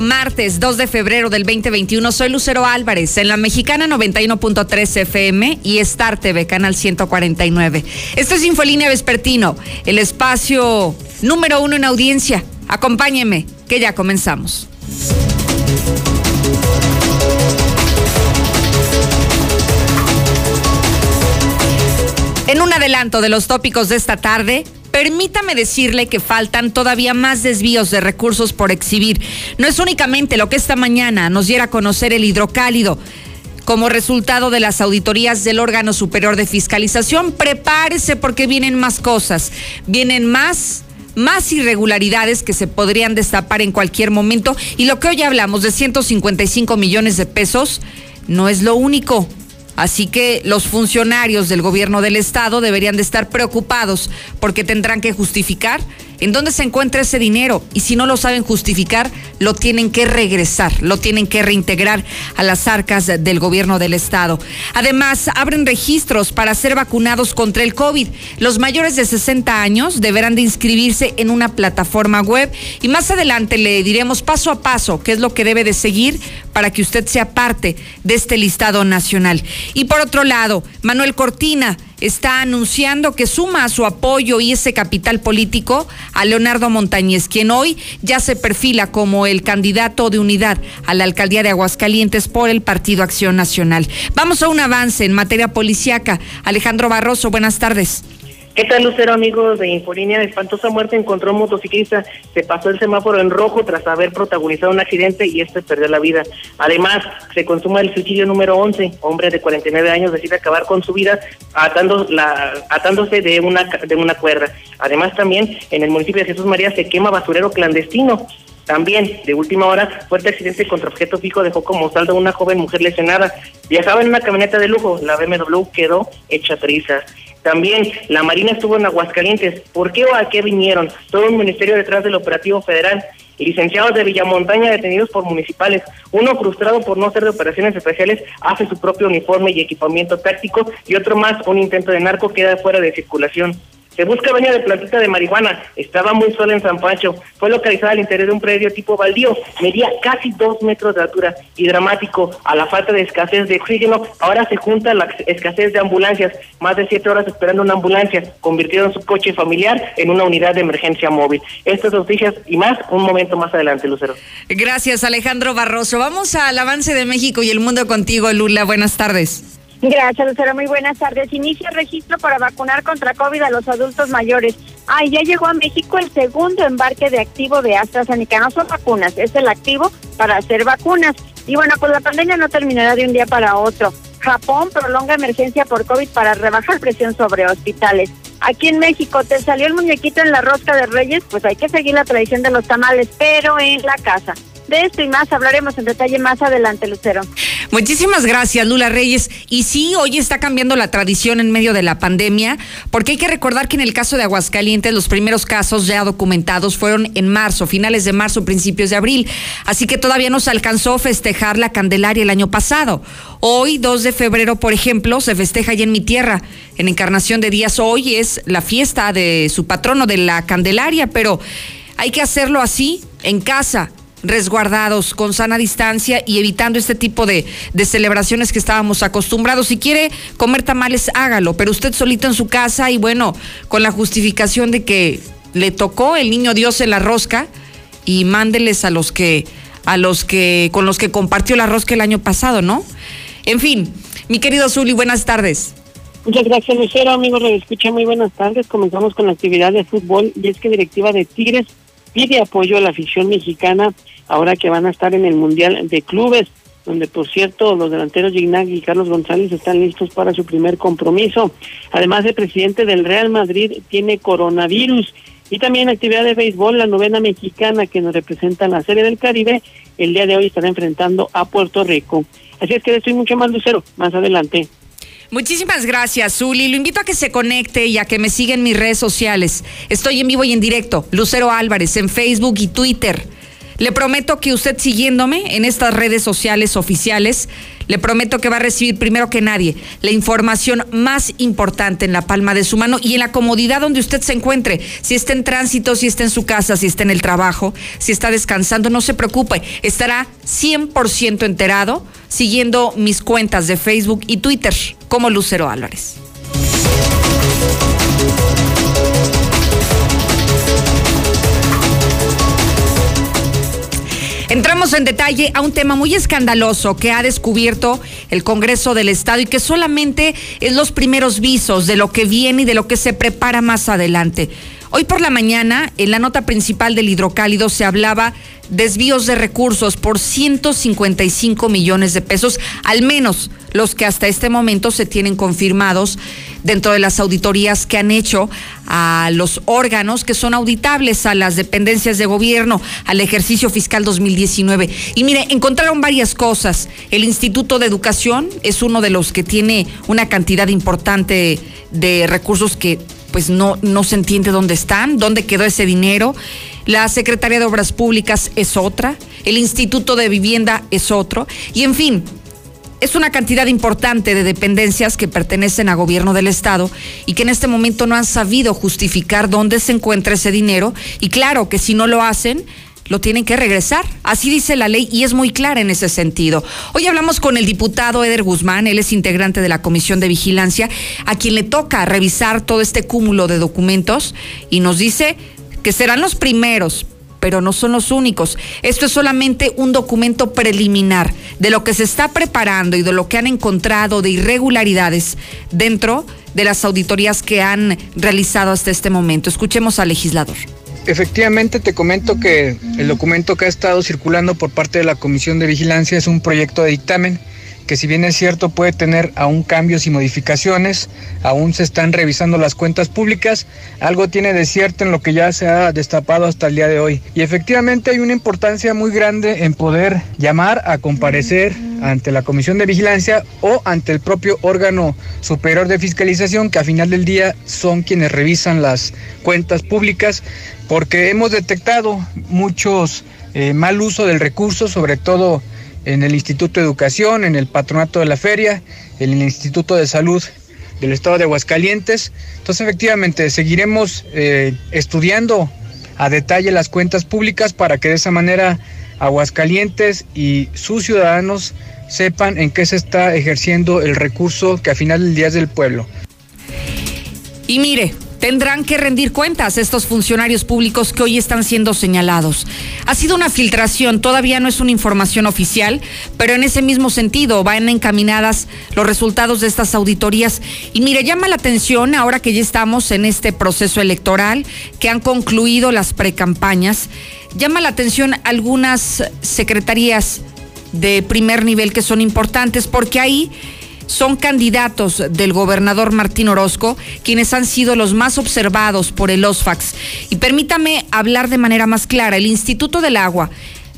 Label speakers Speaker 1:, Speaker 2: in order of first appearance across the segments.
Speaker 1: Martes 2 de febrero del 2021. Soy Lucero Álvarez en la mexicana 91.3 FM y Star TV, canal 149. Esto es Infolínea Vespertino, el espacio número uno en audiencia. Acompáñeme, que ya comenzamos. En un adelanto de los tópicos de esta tarde, Permítame decirle que faltan todavía más desvíos de recursos por exhibir. No es únicamente lo que esta mañana nos diera a conocer el hidrocálido. Como resultado de las auditorías del órgano superior de fiscalización, prepárese porque vienen más cosas, vienen más más irregularidades que se podrían destapar en cualquier momento y lo que hoy hablamos de 155 millones de pesos no es lo único. Así que los funcionarios del gobierno del estado deberían de estar preocupados porque tendrán que justificar en dónde se encuentra ese dinero y si no lo saben justificar, lo tienen que regresar, lo tienen que reintegrar a las arcas del gobierno del estado. Además, abren registros para ser vacunados contra el COVID. Los mayores de 60 años deberán de inscribirse en una plataforma web y más adelante le diremos paso a paso qué es lo que debe de seguir para que usted sea parte de este listado nacional. Y por otro lado, Manuel Cortina está anunciando que suma a su apoyo y ese capital político a Leonardo Montañez, quien hoy ya se perfila como el candidato de unidad a la alcaldía de Aguascalientes por el Partido Acción Nacional. Vamos a un avance en materia policiaca. Alejandro Barroso, buenas tardes.
Speaker 2: ¿Qué tal, Lucero, amigos de Infolínea? Espantosa muerte encontró un motociclista. Se pasó el semáforo en rojo tras haber protagonizado un accidente y este perdió la vida. Además, se consuma el suicidio número 11. Hombre de 49 años decide acabar con su vida atando la, atándose de una, de una cuerda. Además, también en el municipio de Jesús María se quema basurero clandestino. También, de última hora, fuerte accidente contra objeto fijo dejó como saldo a una joven mujer lesionada. Viajaba en una camioneta de lujo. La BMW quedó hecha trizas. También la Marina estuvo en Aguascalientes. ¿Por qué o a qué vinieron? Todo un ministerio detrás del operativo federal. Licenciados de Villamontaña detenidos por municipales. Uno frustrado por no ser de operaciones especiales hace su propio uniforme y equipamiento táctico y otro más, un intento de narco, queda fuera de circulación. Se busca baña de plantita de marihuana. Estaba muy sola en San Pancho. Fue localizada al interior de un predio tipo baldío. Medía casi dos metros de altura. Y dramático, a la falta de escasez de oxígeno, ahora se junta la escasez de ambulancias. Más de siete horas esperando una ambulancia. Convirtieron su coche familiar en una unidad de emergencia móvil. Estas noticias y más, un momento más adelante, Lucero.
Speaker 1: Gracias, Alejandro Barroso. Vamos al avance de México y el mundo contigo, Lula. Buenas tardes.
Speaker 3: Gracias, Lucero. Muy buenas tardes. Inicia registro para vacunar contra COVID a los adultos mayores. Ah, ya llegó a México el segundo embarque de activo de AstraZeneca. No son vacunas, es el activo para hacer vacunas. Y bueno, pues la pandemia no terminará de un día para otro. Japón prolonga emergencia por COVID para rebajar presión sobre hospitales. Aquí en México, ¿te salió el muñequito en la rosca de Reyes? Pues hay que seguir la tradición de los tamales, pero en la casa. De esto y más hablaremos en detalle más adelante, Lucero.
Speaker 1: Muchísimas gracias, Lula Reyes. Y sí, hoy está cambiando la tradición en medio de la pandemia, porque hay que recordar que en el caso de Aguascalientes los primeros casos ya documentados fueron en marzo, finales de marzo, principios de abril. Así que todavía no se alcanzó festejar la Candelaria el año pasado. Hoy, 2 de febrero, por ejemplo, se festeja allá en mi tierra, en Encarnación de Díaz. Hoy es la fiesta de su patrono de la Candelaria, pero hay que hacerlo así, en casa resguardados, con sana distancia y evitando este tipo de, de, celebraciones que estábamos acostumbrados. Si quiere comer tamales, hágalo, pero usted solito en su casa y bueno, con la justificación de que le tocó el niño Dios en la rosca y mándeles a los que, a los que, con los que compartió la rosca el año pasado, ¿no? En fin, mi querido Zuli, buenas tardes.
Speaker 2: Muchas gracias, Lucero. Amigos, escucha muy buenas tardes. Comenzamos con la actividad de fútbol y es que directiva de Tigres pide apoyo a la afición mexicana ahora que van a estar en el Mundial de Clubes, donde por cierto los delanteros Gignac y Carlos González están listos para su primer compromiso. Además, el presidente del Real Madrid tiene coronavirus. Y también actividad de béisbol, la novena mexicana que nos representa en la Serie del Caribe, el día de hoy estará enfrentando a Puerto Rico. Así es que estoy mucho más lucero más adelante.
Speaker 1: Muchísimas gracias, Zuli. Lo invito a que se conecte y a que me siga en mis redes sociales. Estoy en vivo y en directo, Lucero Álvarez, en Facebook y Twitter. Le prometo que usted siguiéndome en estas redes sociales oficiales, le prometo que va a recibir primero que nadie la información más importante en la palma de su mano y en la comodidad donde usted se encuentre. Si está en tránsito, si está en su casa, si está en el trabajo, si está descansando, no se preocupe, estará 100% enterado siguiendo mis cuentas de Facebook y Twitter como Lucero Álvarez. Entramos en detalle a un tema muy escandaloso que ha descubierto el Congreso del Estado y que solamente es los primeros visos de lo que viene y de lo que se prepara más adelante. Hoy por la mañana, en la nota principal del hidrocálido se hablaba desvíos de recursos por 155 millones de pesos, al menos los que hasta este momento se tienen confirmados dentro de las auditorías que han hecho a los órganos que son auditables a las dependencias de gobierno, al ejercicio fiscal 2019. Y mire, encontraron varias cosas. El Instituto de Educación es uno de los que tiene una cantidad importante de recursos que pues no, no se entiende dónde están, dónde quedó ese dinero. La Secretaría de Obras Públicas es otra, el Instituto de Vivienda es otro, y en fin, es una cantidad importante de dependencias que pertenecen a gobierno del Estado y que en este momento no han sabido justificar dónde se encuentra ese dinero. Y claro que si no lo hacen, lo tienen que regresar. Así dice la ley y es muy clara en ese sentido. Hoy hablamos con el diputado Eder Guzmán, él es integrante de la Comisión de Vigilancia, a quien le toca revisar todo este cúmulo de documentos y nos dice que serán los primeros, pero no son los únicos. Esto es solamente un documento preliminar de lo que se está preparando y de lo que han encontrado de irregularidades dentro de las auditorías que han realizado hasta este momento. Escuchemos al legislador.
Speaker 4: Efectivamente, te comento que el documento que ha estado circulando por parte de la Comisión de Vigilancia es un proyecto de dictamen que si bien es cierto puede tener aún cambios y modificaciones, aún se están revisando las cuentas públicas, algo tiene de cierto en lo que ya se ha destapado hasta el día de hoy. Y efectivamente hay una importancia muy grande en poder llamar a comparecer ante la Comisión de Vigilancia o ante el propio órgano superior de fiscalización que a final del día son quienes revisan las cuentas públicas porque hemos detectado muchos eh, mal uso del recurso, sobre todo en el Instituto de Educación, en el Patronato de la Feria, en el Instituto de Salud del Estado de Aguascalientes. Entonces, efectivamente, seguiremos eh, estudiando a detalle las cuentas públicas para que de esa manera Aguascalientes y sus ciudadanos sepan en qué se está ejerciendo el recurso que a final del día es del pueblo.
Speaker 1: Y mire, tendrán que rendir cuentas estos funcionarios públicos que hoy están siendo señalados. Ha sido una filtración, todavía no es una información oficial, pero en ese mismo sentido van encaminadas los resultados de estas auditorías. Y mire, llama la atención ahora que ya estamos en este proceso electoral, que han concluido las precampañas, llama la atención algunas secretarías de primer nivel que son importantes porque ahí son candidatos del gobernador Martín Orozco, quienes han sido los más observados por el OSFAX. Y permítame hablar de manera más clara, el Instituto del Agua,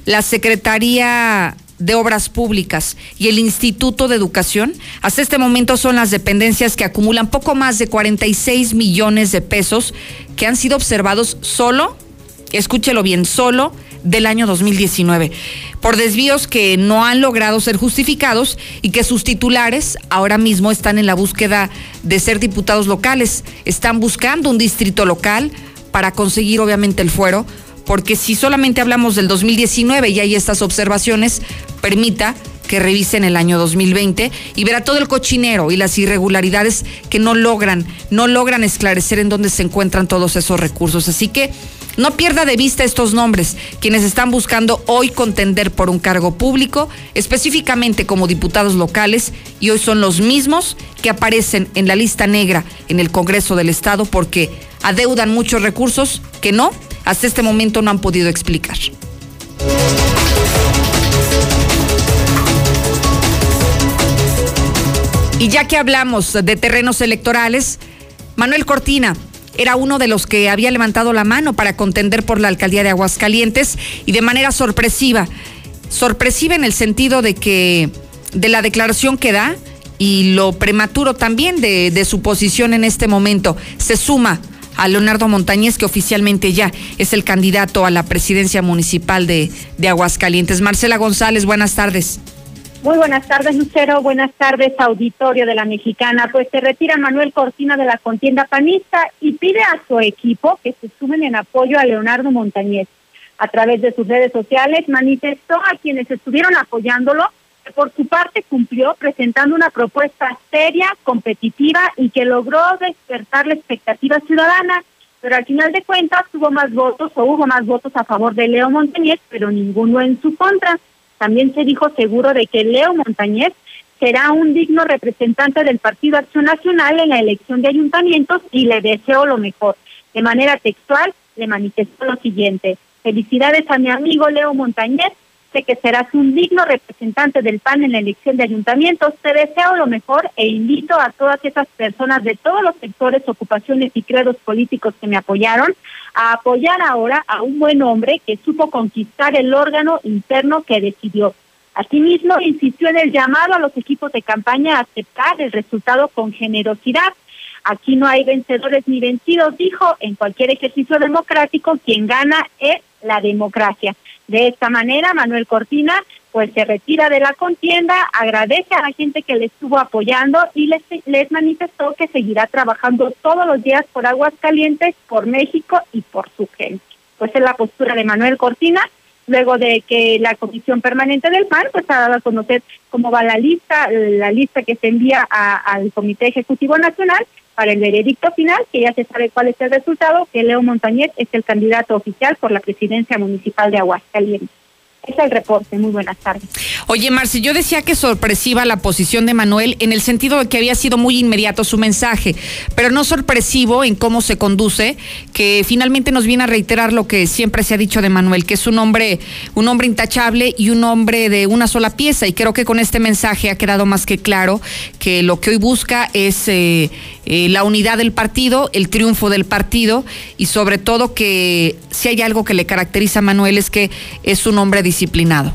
Speaker 1: la Secretaría de Obras Públicas y el Instituto de Educación, hasta este momento son las dependencias que acumulan poco más de 46 millones de pesos que han sido observados solo, escúchelo bien, solo del año 2019 por desvíos que no han logrado ser justificados y que sus titulares ahora mismo están en la búsqueda de ser diputados locales. Están buscando un distrito local para conseguir obviamente el fuero, porque si solamente hablamos del 2019 y hay estas observaciones, permita que revisen el año 2020 y verá todo el cochinero y las irregularidades que no logran, no logran esclarecer en dónde se encuentran todos esos recursos. Así que no pierda de vista estos nombres, quienes están buscando hoy contender por un cargo público, específicamente como diputados locales, y hoy son los mismos que aparecen en la lista negra en el Congreso del Estado porque adeudan muchos recursos que no, hasta este momento no han podido explicar. Y ya que hablamos de terrenos electorales, Manuel Cortina, era uno de los que había levantado la mano para contender por la alcaldía de Aguascalientes y de manera sorpresiva. Sorpresiva en el sentido de que de la declaración que da y lo prematuro también de, su posición en este momento. Se suma a Leonardo Montañez, que oficialmente ya es el candidato a la presidencia municipal de, de Aguascalientes. Marcela González, buenas tardes.
Speaker 5: Muy buenas tardes, Lucero. Buenas tardes, auditorio de la Mexicana. Pues se retira Manuel Cortina de la contienda panista y pide a su equipo que se sumen en apoyo a Leonardo Montañez. A través de sus redes sociales manifestó a quienes estuvieron apoyándolo que por su parte cumplió presentando una propuesta seria, competitiva y que logró despertar la expectativa ciudadana. Pero al final de cuentas tuvo más votos o hubo más votos a favor de Leo Montañez, pero ninguno en su contra. También se dijo seguro de que Leo Montañez será un digno representante del Partido Acción Nacional en la elección de ayuntamientos y le deseo lo mejor. De manera textual, le manifestó lo siguiente. Felicidades a mi amigo Leo Montañez, que serás un digno representante del PAN en la elección de ayuntamientos. Te deseo lo mejor e invito a todas esas personas de todos los sectores, ocupaciones y credos políticos que me apoyaron a apoyar ahora a un buen hombre que supo conquistar el órgano interno que decidió. Asimismo, insistió en el llamado a los equipos de campaña a aceptar el resultado con generosidad. Aquí no hay vencedores ni vencidos, dijo, en cualquier ejercicio democrático quien gana es la democracia. De esta manera, Manuel Cortina pues se retira de la contienda, agradece a la gente que le estuvo apoyando y les, les manifestó que seguirá trabajando todos los días por Aguas Calientes, por México y por su gente. Pues es la postura de Manuel Cortina, luego de que la Comisión Permanente del PAN pues ha dado a conocer cómo va la lista, la lista que se envía al Comité Ejecutivo Nacional para el veredicto final, que ya se sabe cuál es el resultado, que Leo Montañez es el candidato oficial por la presidencia municipal de Aguascalientes. Es el reporte. Muy buenas tardes.
Speaker 1: Oye, Marci, yo decía que sorpresiva la posición de Manuel en el sentido de que había sido muy inmediato su mensaje, pero no sorpresivo en cómo se conduce, que finalmente nos viene a reiterar lo que siempre se ha dicho de Manuel, que es un hombre, un hombre intachable y un hombre de una sola pieza. Y creo que con este mensaje ha quedado más que claro que lo que hoy busca es eh, eh, la unidad del partido, el triunfo del partido y sobre todo que si hay algo que le caracteriza a Manuel es que es un hombre disciplinado.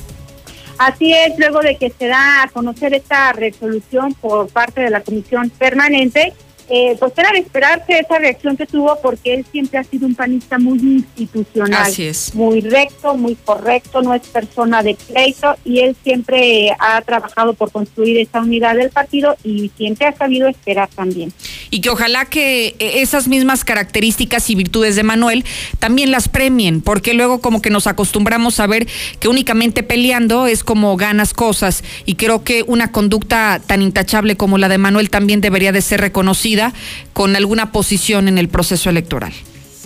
Speaker 5: Así es, luego de que se da a conocer esta resolución por parte de la Comisión Permanente, eh, pues era de esperarse esa reacción que tuvo porque él siempre ha sido un panista muy institucional,
Speaker 1: Así es.
Speaker 5: muy recto, muy correcto, no es persona de pleito y él siempre ha trabajado por construir esa unidad del partido y siempre ha sabido esperar también.
Speaker 1: Y que ojalá que eh, esas mismas características y virtudes de Manuel también las premien, porque luego como que nos acostumbramos a ver que únicamente peleando es como ganas cosas y creo que una conducta tan intachable como la de Manuel también debería de ser reconocida con alguna posición en el proceso electoral.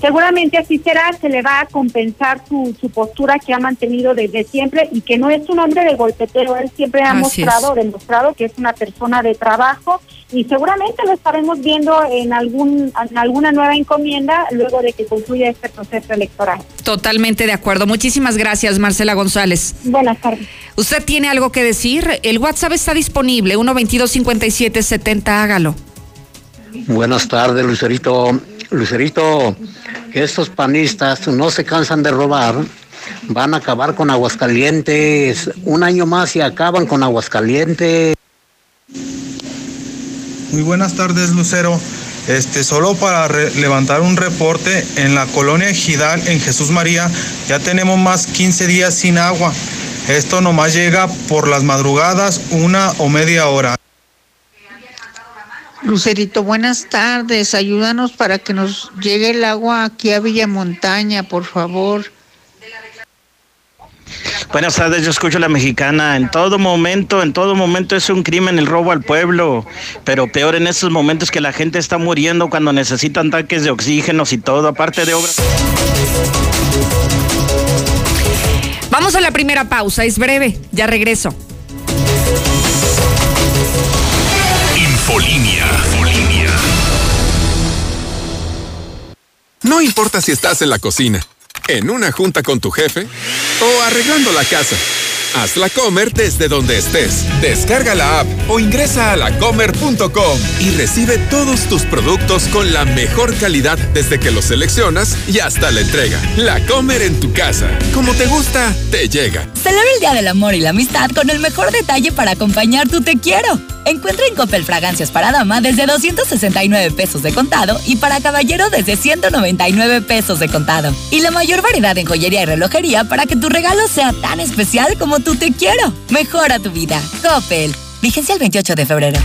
Speaker 5: Seguramente así será, se le va a compensar su, su postura que ha mantenido desde siempre y que no es un hombre de golpetero, él siempre ha
Speaker 1: Así
Speaker 5: mostrado, demostrado que es una persona de trabajo y seguramente lo estaremos viendo en algún en alguna nueva encomienda luego de que concluya este proceso electoral.
Speaker 1: Totalmente de acuerdo. Muchísimas gracias, Marcela González.
Speaker 5: Buenas tardes.
Speaker 1: ¿Usted tiene algo que decir? El WhatsApp está disponible, 122-5770, hágalo.
Speaker 6: Buenas tardes, Lucerito. Lucerito, que estos panistas no se cansan de robar, van a acabar con Aguascalientes. Un año más y acaban con Aguascalientes.
Speaker 7: Muy buenas tardes, Lucero. Este, solo para levantar un reporte, en la colonia Ejidal, en Jesús María, ya tenemos más 15 días sin agua. Esto nomás llega por las madrugadas, una o media hora.
Speaker 8: Lucerito, buenas tardes. Ayúdanos para que nos llegue el agua aquí a Villa Montaña, por favor.
Speaker 9: Buenas tardes, yo escucho la mexicana. En todo momento, en todo momento es un crimen el robo al pueblo, pero peor en estos momentos que la gente está muriendo cuando necesitan tanques de oxígenos y todo, aparte de obras.
Speaker 1: Vamos a la primera pausa, es breve, ya regreso.
Speaker 10: Infolinia.
Speaker 11: No importa si estás en la cocina, en una junta con tu jefe o arreglando la casa. Haz la Comer desde donde estés. Descarga la app o ingresa a lacomer.com y recibe todos tus productos con la mejor calidad desde que los seleccionas y hasta la entrega. La Comer en tu casa. Como te gusta, te llega.
Speaker 12: Celebra el Día del Amor y la Amistad con el mejor detalle para acompañar tu te quiero. Encuentra en Coppel fragancias para dama desde 269 pesos de contado y para caballero desde 199 pesos de contado. Y la mayor variedad en joyería y relojería para que tu regalo sea tan especial como tú te quiero. Mejora tu vida. Coppel. Vigencia el 28 de febrero.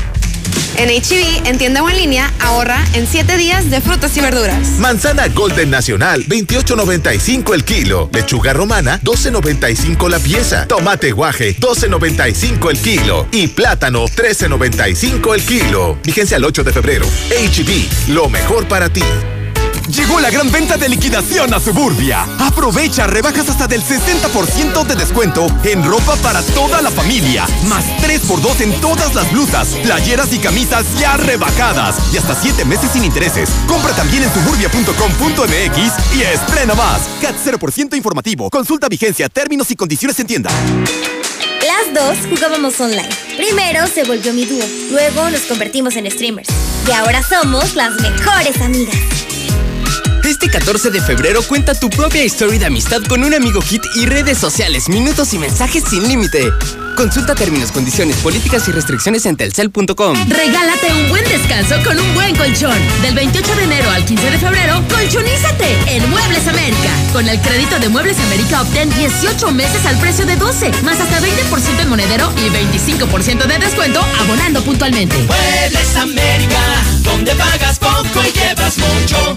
Speaker 13: En HB, en tienda o en línea, ahorra en 7 días de frutas y verduras.
Speaker 14: Manzana Golden Nacional, 28.95 el kilo. Lechuga romana, 12.95 la pieza. Tomate guaje, 12.95 el kilo. Y plátano, 13.95 el kilo. Vigencia el 8 de febrero. HB, lo mejor para ti.
Speaker 15: Llegó la gran venta de liquidación a Suburbia. Aprovecha rebajas hasta del 60% de descuento en ropa para toda la familia. Más 3x2 en todas las blusas, playeras y camisas ya rebajadas. Y hasta 7 meses sin intereses. Compra también en suburbia.com.mx y estrena más. CAT 0% informativo. Consulta vigencia, términos y condiciones en tienda.
Speaker 16: Las dos jugábamos online. Primero se volvió mi dúo, luego nos convertimos en streamers. Y ahora somos las mejores amigas.
Speaker 17: Este 14 de febrero cuenta tu propia historia de amistad con un amigo hit y redes sociales, minutos y mensajes sin límite. Consulta términos, condiciones, políticas y restricciones en telcel.com.
Speaker 18: Regálate un buen descanso con un buen colchón. Del 28 de enero al 15 de febrero, colchonízate en Muebles América. Con el crédito de Muebles América obtén 18 meses al precio de 12, más hasta 20% en monedero y 25% de descuento abonando puntualmente.
Speaker 19: Muebles América, donde pagas poco y llevas mucho.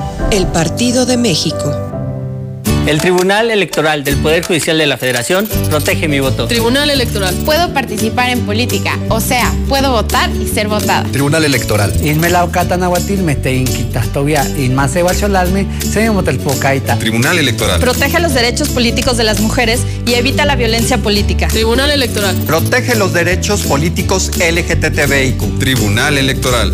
Speaker 20: el Partido de México.
Speaker 21: El Tribunal Electoral del Poder Judicial de la Federación protege mi voto.
Speaker 22: Tribunal Electoral.
Speaker 23: Puedo participar en política, o sea, puedo votar y ser votada.
Speaker 24: Tribunal Electoral.
Speaker 25: Tribunal Electoral.
Speaker 26: Protege los derechos políticos de las mujeres y evita la violencia política.
Speaker 27: Tribunal Electoral.
Speaker 28: Protege los derechos políticos LGTBIQ.
Speaker 25: Tribunal Electoral.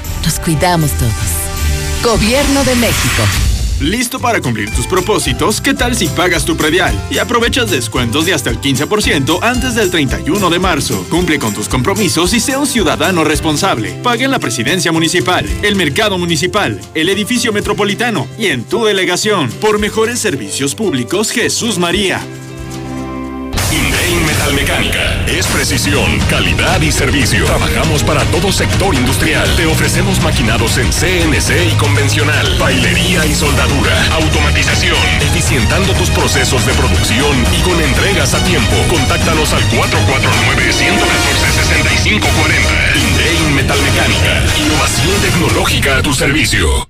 Speaker 12: nos cuidamos todos. Gobierno de México.
Speaker 29: ¿Listo para cumplir tus propósitos? ¿Qué tal si pagas tu predial y aprovechas descuentos de hasta el 15% antes del 31 de marzo? Cumple con tus compromisos y sea un ciudadano responsable. Paga en la presidencia municipal, el mercado municipal, el edificio metropolitano y en tu delegación. Por mejores servicios públicos, Jesús María.
Speaker 10: Precisión, calidad y servicio. Trabajamos para todo sector industrial. Te ofrecemos maquinados en CNC y convencional, bailería y soldadura, automatización, eficientando tus procesos de producción y con entregas a tiempo. Contáctanos al 449 114 6540. Indein Metalmecánica. Innovación tecnológica a tu servicio.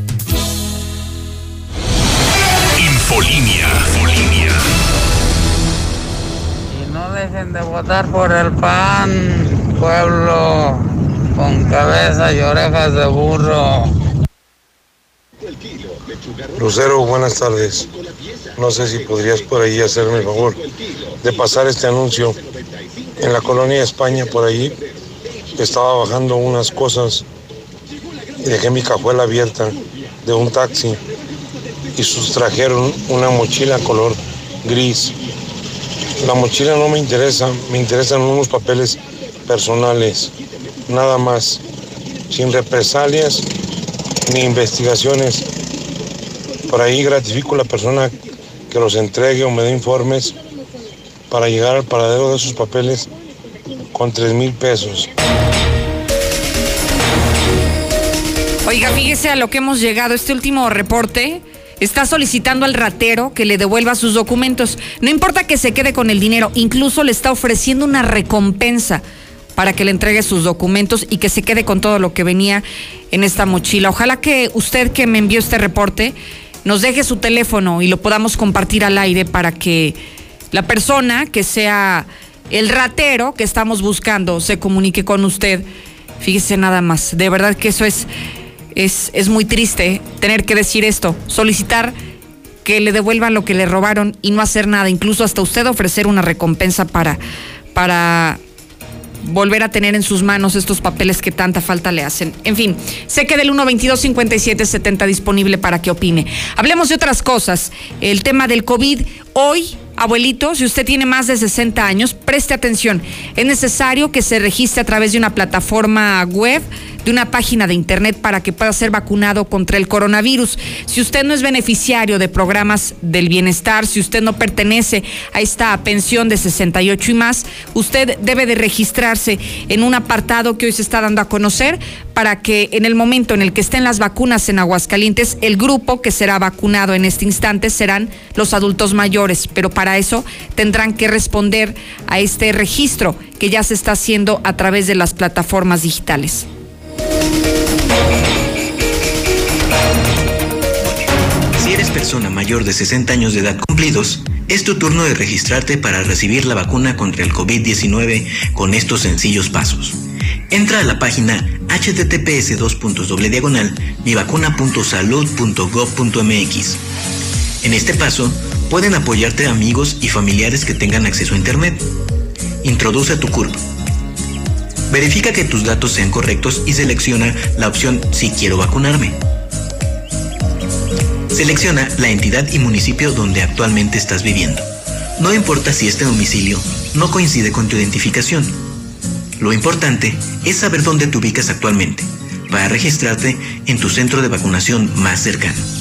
Speaker 10: Infolínea. Infolínea.
Speaker 30: Y no dejen de votar por el PAN, pueblo con cabeza y orejas de burro.
Speaker 14: Lucero, buenas tardes. No sé si podrías por ahí hacerme el favor de pasar este anuncio. En la colonia España, por ahí, estaba bajando unas cosas y dejé mi cajuela abierta de un taxi y sustrajeron una mochila color gris. La mochila no me interesa, me interesan unos papeles personales, nada más, sin represalias ni investigaciones. Por ahí gratifico a la persona que los entregue o me dé informes para llegar al paradero de esos papeles con tres mil pesos.
Speaker 1: Oiga, fíjese a lo que hemos llegado. Este último reporte está solicitando al ratero que le devuelva sus documentos. No importa que se quede con el dinero, incluso le está ofreciendo una recompensa para que le entregue sus documentos y que se quede con todo lo que venía en esta mochila. Ojalá que usted que me envió este reporte nos deje su teléfono y lo podamos compartir al aire para que la persona que sea el ratero que estamos buscando se comunique con usted. Fíjese nada más, de verdad que eso es es, es muy triste tener que decir esto, solicitar que le devuelvan lo que le robaron y no hacer nada, incluso hasta usted ofrecer una recompensa para, para volver a tener en sus manos estos papeles que tanta falta le hacen. En fin, sé que del 122 57 70 disponible para que opine. Hablemos de otras cosas. El tema del COVID. Hoy, abuelito, si usted tiene más de 60 años, preste atención. Es necesario que se registre a través de una plataforma web de una página de internet para que pueda ser vacunado contra el coronavirus. Si usted no es beneficiario de programas del bienestar, si usted no pertenece a esta pensión de 68 y más, usted debe de registrarse en un apartado que hoy se está dando a conocer para que en el momento en el que estén las vacunas en Aguascalientes, el grupo que será vacunado en este instante serán los adultos mayores, pero para eso tendrán que responder a este registro que ya se está haciendo a través de las plataformas digitales.
Speaker 31: Si eres persona mayor de 60 años de edad cumplidos, es tu turno de registrarte para recibir la vacuna contra el COVID-19 con estos sencillos pasos. Entra a la página https mivacuna.salud.gov.mx. En este paso, pueden apoyarte amigos y familiares que tengan acceso a Internet. Introduce tu CURP Verifica que tus datos sean correctos y selecciona la opción Si quiero vacunarme. Selecciona la entidad y municipio donde actualmente estás viviendo. No importa si este domicilio no coincide con tu identificación. Lo importante es saber dónde te ubicas actualmente para registrarte en tu centro de vacunación más cercano.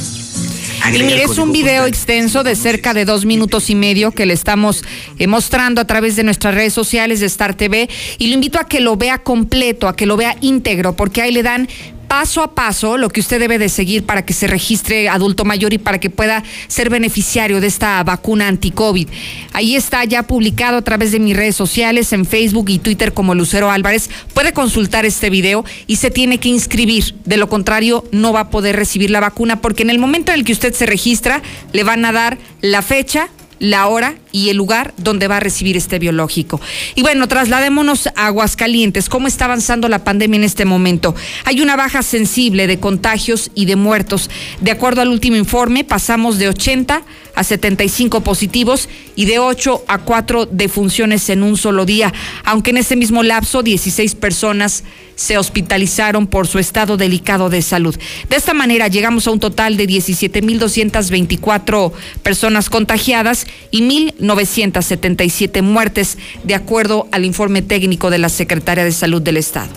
Speaker 1: Y mire, es un video extenso de cerca de dos minutos y medio que le estamos eh, mostrando a través de nuestras redes sociales de Star TV y lo invito a que lo vea completo, a que lo vea íntegro, porque ahí le dan paso a paso lo que usted debe de seguir para que se registre adulto mayor y para que pueda ser beneficiario de esta vacuna anti-COVID. Ahí está ya publicado a través de mis redes sociales, en Facebook y Twitter como Lucero Álvarez. Puede consultar este video y se tiene que inscribir. De lo contrario, no va a poder recibir la vacuna porque en el momento en el que usted se registra, le van a dar la fecha, la hora y el lugar donde va a recibir este biológico. Y bueno, trasladémonos a Aguascalientes. ¿Cómo está avanzando la pandemia en este momento? Hay una baja sensible de contagios y de muertos. De acuerdo al último informe, pasamos de 80 a 75 positivos y de 8 a 4 defunciones en un solo día, aunque en ese mismo lapso 16 personas se hospitalizaron por su estado delicado de salud. De esta manera llegamos a un total de 17.224 personas contagiadas y 1.977 muertes, de acuerdo al informe técnico de la Secretaria de Salud del Estado.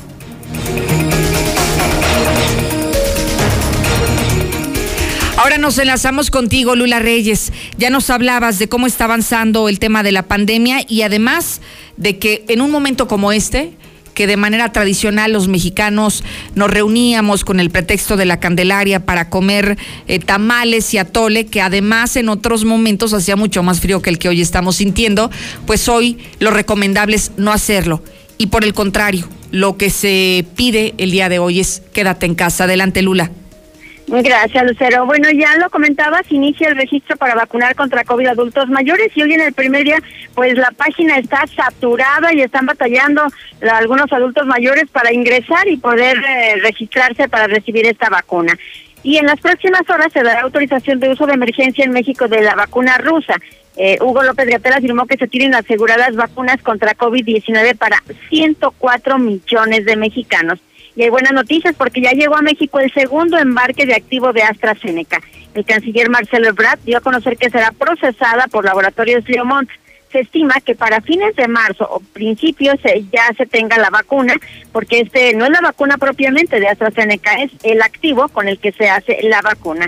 Speaker 1: Ahora nos enlazamos contigo, Lula Reyes. Ya nos hablabas de cómo está avanzando el tema de la pandemia y además de que en un momento como este, que de manera tradicional los mexicanos nos reuníamos con el pretexto de la Candelaria para comer eh, tamales y atole, que además en otros momentos hacía mucho más frío que el que hoy estamos sintiendo, pues hoy lo recomendable es no hacerlo. Y por el contrario, lo que se pide el día de hoy es quédate en casa. Adelante, Lula.
Speaker 3: Gracias, Lucero. Bueno, ya lo comentabas, inicia el registro para vacunar contra COVID adultos mayores y hoy en el primer día, pues la página está saturada y están batallando algunos adultos mayores para ingresar y poder eh, registrarse para recibir esta vacuna. Y en las próximas horas se dará autorización de uso de emergencia en México de la vacuna rusa. Eh, Hugo López Gatell afirmó que se tienen aseguradas vacunas contra COVID-19 para 104 millones de mexicanos. Y hay buenas noticias porque ya llegó a México el segundo embarque de activo de AstraZeneca. El canciller Marcelo Ebrard dio a conocer que será procesada por laboratorios Leomont. Se estima que para fines de marzo o principios ya se tenga la vacuna, porque este no es la vacuna propiamente de AstraZeneca, es el activo con el que se hace la vacuna.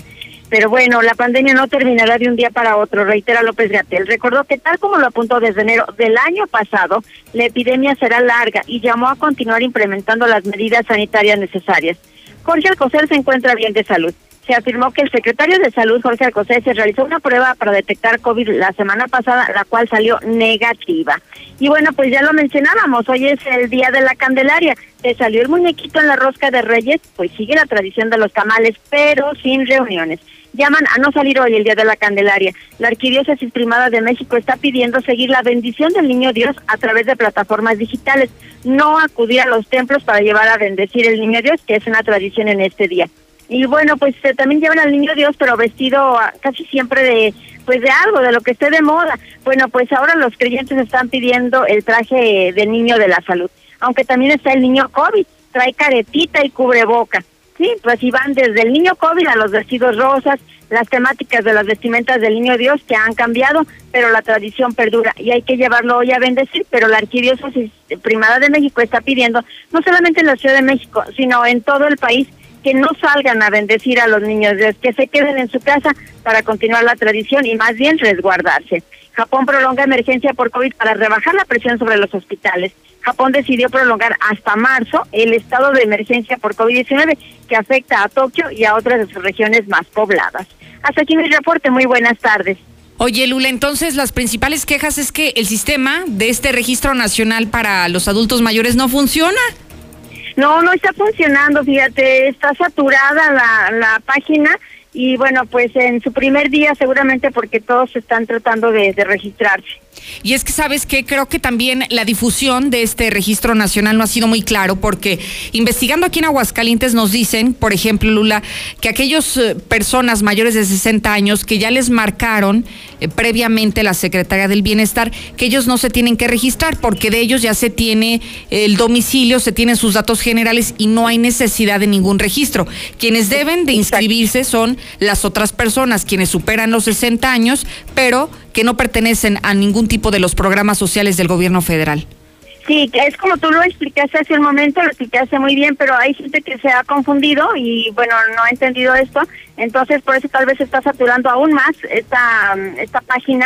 Speaker 3: Pero bueno, la pandemia no terminará de un día para otro, reitera López Gatel. Recordó que tal como lo apuntó desde enero del año pasado, la epidemia será larga y llamó a continuar implementando las medidas sanitarias necesarias. Jorge Alcocer se encuentra bien de salud. Se afirmó que el secretario de Salud, Jorge Alcocer, se realizó una prueba para detectar COVID la semana pasada, la cual salió negativa. Y bueno, pues ya lo mencionábamos, hoy es el Día de la Candelaria. Se salió el muñequito en la rosca de Reyes, pues sigue la tradición de los tamales, pero sin reuniones llaman a no salir hoy el Día de la Candelaria. La Arquidiócesis Primada de México está pidiendo seguir la bendición del Niño Dios a través de plataformas digitales, no acudir a los templos para llevar a bendecir el Niño Dios, que es una tradición en este día. Y bueno, pues eh, también llevan al Niño Dios, pero vestido casi siempre de pues de algo, de lo que esté de moda. Bueno, pues ahora los creyentes están pidiendo el traje del niño de la salud, aunque también está el niño COVID, trae caretita y cubreboca. Sí, pues iban desde el niño COVID a los vestidos rosas, las temáticas de las vestimentas del niño Dios que han cambiado, pero la tradición perdura y hay que llevarlo hoy a bendecir, pero la arquidiócesis primada de México está pidiendo, no solamente en la Ciudad de México, sino en todo el país, que no salgan a bendecir a los niños Dios, que se queden en su casa para continuar la tradición y más bien resguardarse. Japón prolonga emergencia por COVID para rebajar la presión sobre los hospitales. Japón decidió prolongar hasta marzo el estado de emergencia por COVID-19 que afecta a Tokio y a otras de sus regiones más pobladas. Hasta aquí mi reporte. Muy buenas tardes.
Speaker 1: Oye, Lula, entonces las principales quejas es que el sistema de este registro nacional para los adultos mayores no funciona.
Speaker 3: No, no está funcionando, fíjate, está saturada la, la página y bueno, pues en su primer día seguramente porque todos están tratando de, registrarse.
Speaker 1: Y es que sabes que creo que también la difusión de este registro nacional no ha sido muy claro porque investigando aquí en Aguascalientes nos dicen, por ejemplo, Lula, que aquellas eh, personas mayores de 60 años que ya les marcaron eh, previamente la Secretaría del Bienestar que ellos no se tienen que registrar porque de ellos ya se tiene el domicilio, se tienen sus datos generales y no hay necesidad de ningún registro. Quienes deben de inscribirse son las otras personas, quienes superan los 60 años, pero que no pertenecen a ningún tipo de los programas sociales del gobierno federal.
Speaker 3: Sí, es como tú lo explicaste hace un momento, lo explicaste muy bien, pero hay gente que se ha confundido y bueno, no ha entendido esto, entonces por eso tal vez está saturando aún más esta, esta página,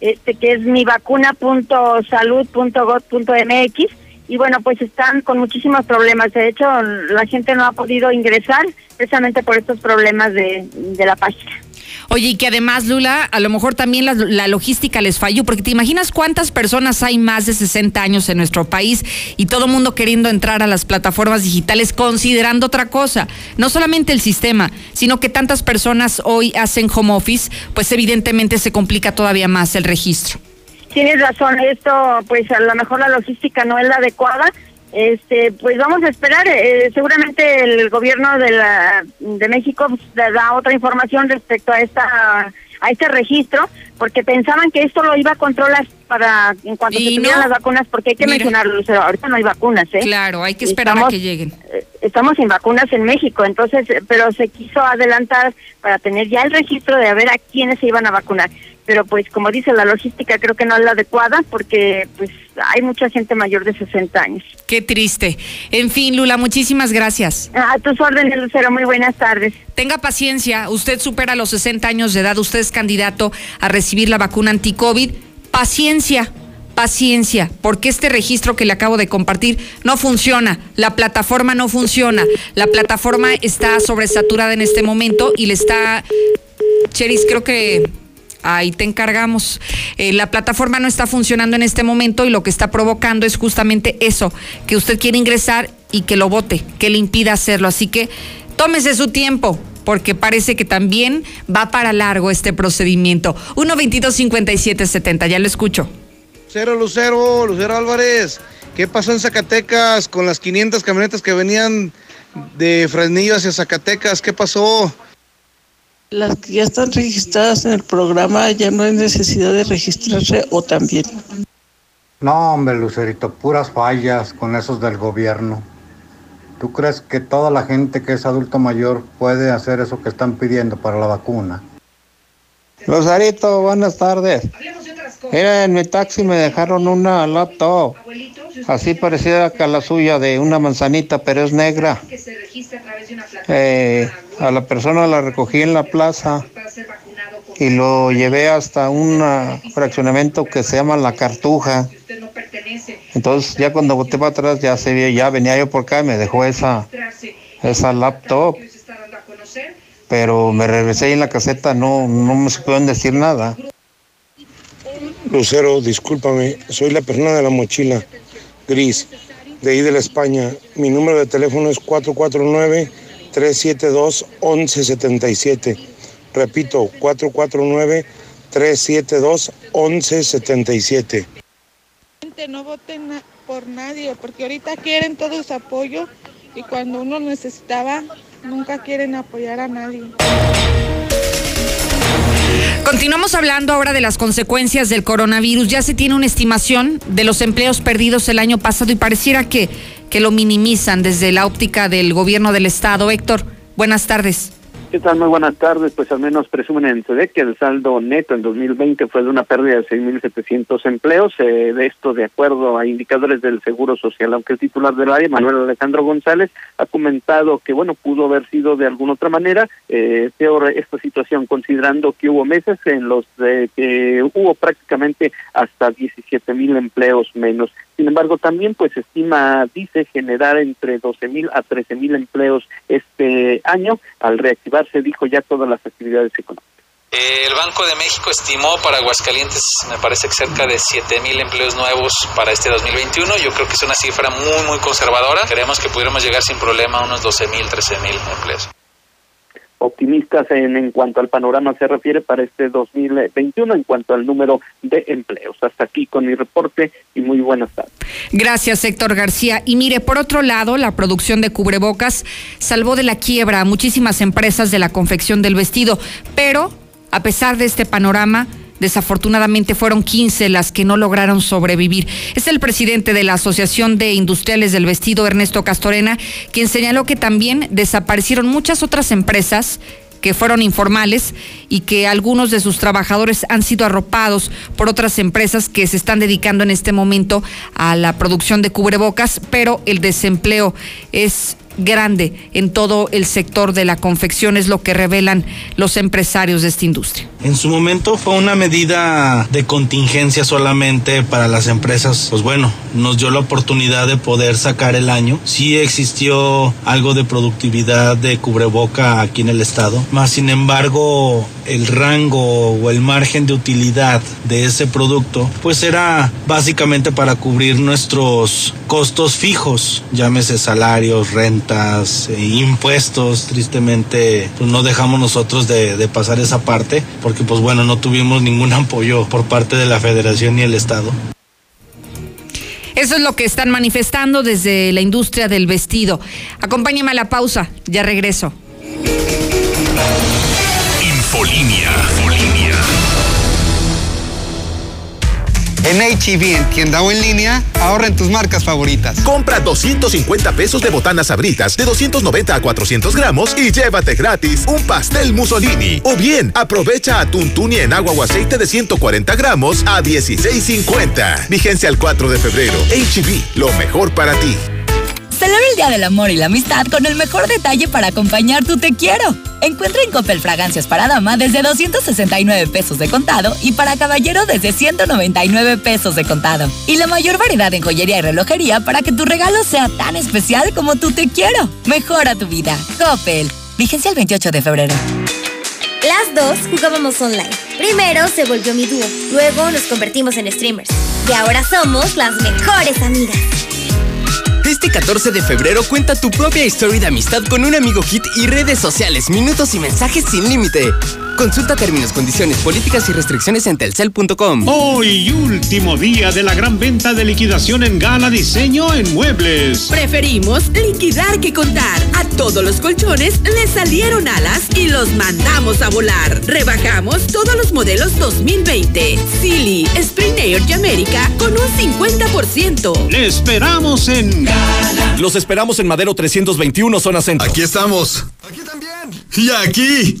Speaker 3: este que es mivacuna.salud.gov.mx y bueno, pues están con muchísimos problemas. De hecho, la gente no ha podido ingresar precisamente por estos problemas de, de la página.
Speaker 1: Oye, y que además, Lula, a lo mejor también la, logística les falló, porque te imaginas cuántas personas hay más de 60 años en nuestro país y todo el mundo queriendo entrar a las plataformas digitales considerando otra cosa. No solamente el sistema, sino que tantas personas hoy hacen home office, pues evidentemente se complica todavía más el registro.
Speaker 3: tienes razón, esto pues a lo mejor la logística no es la adecuada. Este, pues vamos a esperar, eh, seguramente el gobierno de la de México pues, da otra información respecto a esta a este registro, porque pensaban que esto lo iba a controlar para en cuanto se tuvieran las vacunas, porque hay que mencionarlo, ahorita no hay vacunas, ¿eh?
Speaker 1: Claro, hay que esperar a que lleguen.
Speaker 3: Eh, estamos sin vacunas en México, entonces, pero se quiso adelantar para tener ya el registro de a ver a quiénes se iban a vacunar. Pero pues como dice la logística creo que no es la adecuada porque pues hay mucha gente mayor de 60 años.
Speaker 1: Qué triste. En fin, Lula, muchísimas gracias.
Speaker 3: A tus órdenes, Lucero, muy buenas tardes.
Speaker 1: Tenga paciencia, usted supera los 60 años de edad, usted es candidato a recibir la vacuna anti-COVID. Paciencia paciencia, porque este registro que le acabo de compartir no funciona, la plataforma no funciona, la plataforma está sobresaturada en este momento y le está, Cheris, creo que ahí te encargamos. Eh, la plataforma no está funcionando en este momento y lo que está provocando es justamente eso, que usted quiere ingresar y que lo vote, que le impida hacerlo. Así que tómese su tiempo, porque parece que también va para largo este procedimiento. 1 22 57 70, ya lo escucho.
Speaker 32: Lucero, Lucero, Lucero Álvarez, ¿qué pasó en Zacatecas con las 500 camionetas que venían de Fresnillo hacia Zacatecas? ¿Qué pasó?
Speaker 33: Las que ya están registradas en el programa ya no hay necesidad de registrarse o también.
Speaker 34: No, hombre, Lucerito, puras fallas con esos del gobierno. ¿Tú crees que toda la gente que es adulto mayor puede hacer eso que están pidiendo para la vacuna?
Speaker 32: Lucerito, buenas tardes. Era en mi taxi me dejaron una laptop, así parecida a la suya, de una manzanita, pero es negra. Eh, a la persona la recogí en la plaza y lo llevé hasta un fraccionamiento que se llama La Cartuja. Entonces ya cuando boté para atrás ya se ya venía yo por acá y me dejó esa, esa laptop. Pero me regresé en la caseta, no, no me supieron decir nada.
Speaker 14: Lucero, discúlpame, soy la persona de la mochila gris, de ahí de la España. Mi número de teléfono es 449-372-1177. Repito, 449-372-1177.
Speaker 33: No voten por nadie, porque ahorita quieren todos apoyo y cuando uno necesitaba, nunca quieren apoyar a nadie.
Speaker 1: Continuamos hablando ahora de las consecuencias del coronavirus. Ya se tiene una estimación de los empleos perdidos el año pasado y pareciera que, que lo minimizan desde la óptica del gobierno del estado. Héctor, buenas tardes.
Speaker 35: ¿Qué tal? Muy buenas tardes. Pues al menos presumen en SEDEC que el saldo neto en 2020 fue de una pérdida de 6.700 empleos. Eh, de esto, de acuerdo a indicadores del Seguro Social, aunque el titular del área, Manuel Alejandro González, ha comentado que, bueno, pudo haber sido de alguna otra manera eh, peor esta situación, considerando que hubo meses en los que hubo prácticamente hasta 17.000 empleos menos. Sin embargo, también pues estima, dice, generar entre 12 mil a 13 mil empleos este año al reactivarse, dijo ya todas las actividades económicas.
Speaker 36: El Banco de México estimó para Aguascalientes, me parece que cerca de 7 mil empleos nuevos para este 2021. Yo creo que es una cifra muy, muy conservadora. Creemos que pudiéramos llegar sin problema a unos 12 mil, 13 mil empleos
Speaker 35: optimistas en, en cuanto al panorama se refiere para este 2021 en cuanto al número de empleos. Hasta aquí con mi reporte y muy buenas tardes.
Speaker 1: Gracias, Héctor García. Y mire, por otro lado, la producción de cubrebocas salvó de la quiebra a muchísimas empresas de la confección del vestido, pero a pesar de este panorama, Desafortunadamente fueron 15 las que no lograron sobrevivir. Es el presidente de la Asociación de Industriales del Vestido, Ernesto Castorena, quien señaló que también desaparecieron muchas otras empresas que fueron informales y que algunos de sus trabajadores han sido arropados por otras empresas que se están dedicando en este momento a la producción de cubrebocas, pero el desempleo es grande en todo el sector de la confección, es lo que revelan los empresarios de esta industria.
Speaker 37: En su momento fue una medida de contingencia solamente para las empresas, pues bueno, nos dio la oportunidad de poder sacar el año. Sí existió algo de productividad de cubreboca aquí en el estado, más sin embargo el rango o el margen de utilidad de ese producto, pues era básicamente para cubrir nuestros costos fijos, llámese salarios, rentas, e impuestos. Tristemente, pues no dejamos nosotros de, de pasar esa parte, porque pues bueno, no tuvimos ningún apoyo por parte de la federación ni el Estado.
Speaker 1: Eso es lo que están manifestando desde la industria del vestido. Acompáñeme a la pausa, ya regreso.
Speaker 38: Infolinia.
Speaker 39: En HEB, en tienda o en línea, ahorra en tus marcas favoritas.
Speaker 14: Compra 250 pesos de botanas sabritas de 290 a 400 gramos y llévate gratis un pastel Mussolini. O bien, aprovecha a Tuntuni en agua o aceite de 140 gramos a 16.50. Vigencia al 4 de febrero. HEB, lo mejor para ti.
Speaker 40: Celebra el Día del Amor y la Amistad con el mejor detalle para acompañar tu te quiero. Encuentra en Coppel fragancias para dama desde 269 pesos de contado y para caballero desde 199 pesos de contado. Y la mayor variedad en joyería y relojería para que tu regalo sea tan especial como tu te quiero. Mejora tu vida. Coppel. Vigencia el 28 de febrero.
Speaker 18: Las dos jugábamos online. Primero se volvió mi dúo, luego nos convertimos en streamers. Y ahora somos las mejores amigas.
Speaker 36: Este 14 de febrero cuenta tu propia historia de amistad con un amigo hit y redes sociales, minutos y mensajes sin límite. Consulta términos, condiciones, políticas y restricciones en telcel.com.
Speaker 41: Hoy, último día de la gran venta de liquidación en Gala Diseño en Muebles.
Speaker 42: Preferimos liquidar que contar. A todos los colchones les salieron alas y los mandamos a volar. Rebajamos todos los modelos 2020. Silly, Spring Air y América con un 50%.
Speaker 41: Le esperamos en Gala.
Speaker 14: Los esperamos en Madero 321, zona centro.
Speaker 11: Aquí estamos. Aquí también. Y aquí.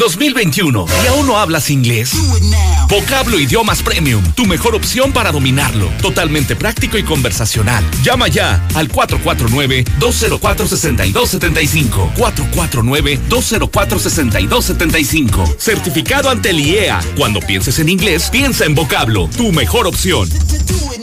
Speaker 38: 2021 y aún no hablas inglés. Vocablo Idiomas Premium, tu mejor opción para dominarlo. Totalmente práctico y conversacional. Llama ya al 449-204-6275. 449-204-6275. Certificado ante el IEA. Cuando pienses en inglés, piensa en Vocablo, tu mejor opción.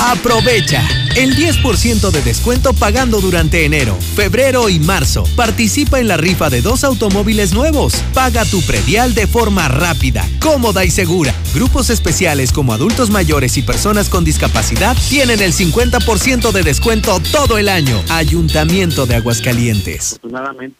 Speaker 43: Aprovecha el 10% de descuento pagando durante enero, febrero y marzo. Participa en la rifa de dos automóviles nuevos. Paga tu predial de forma rápida, cómoda y segura. Grupos especiales como adultos mayores y personas con discapacidad tienen el 50% de descuento todo el año. Ayuntamiento de Aguascalientes.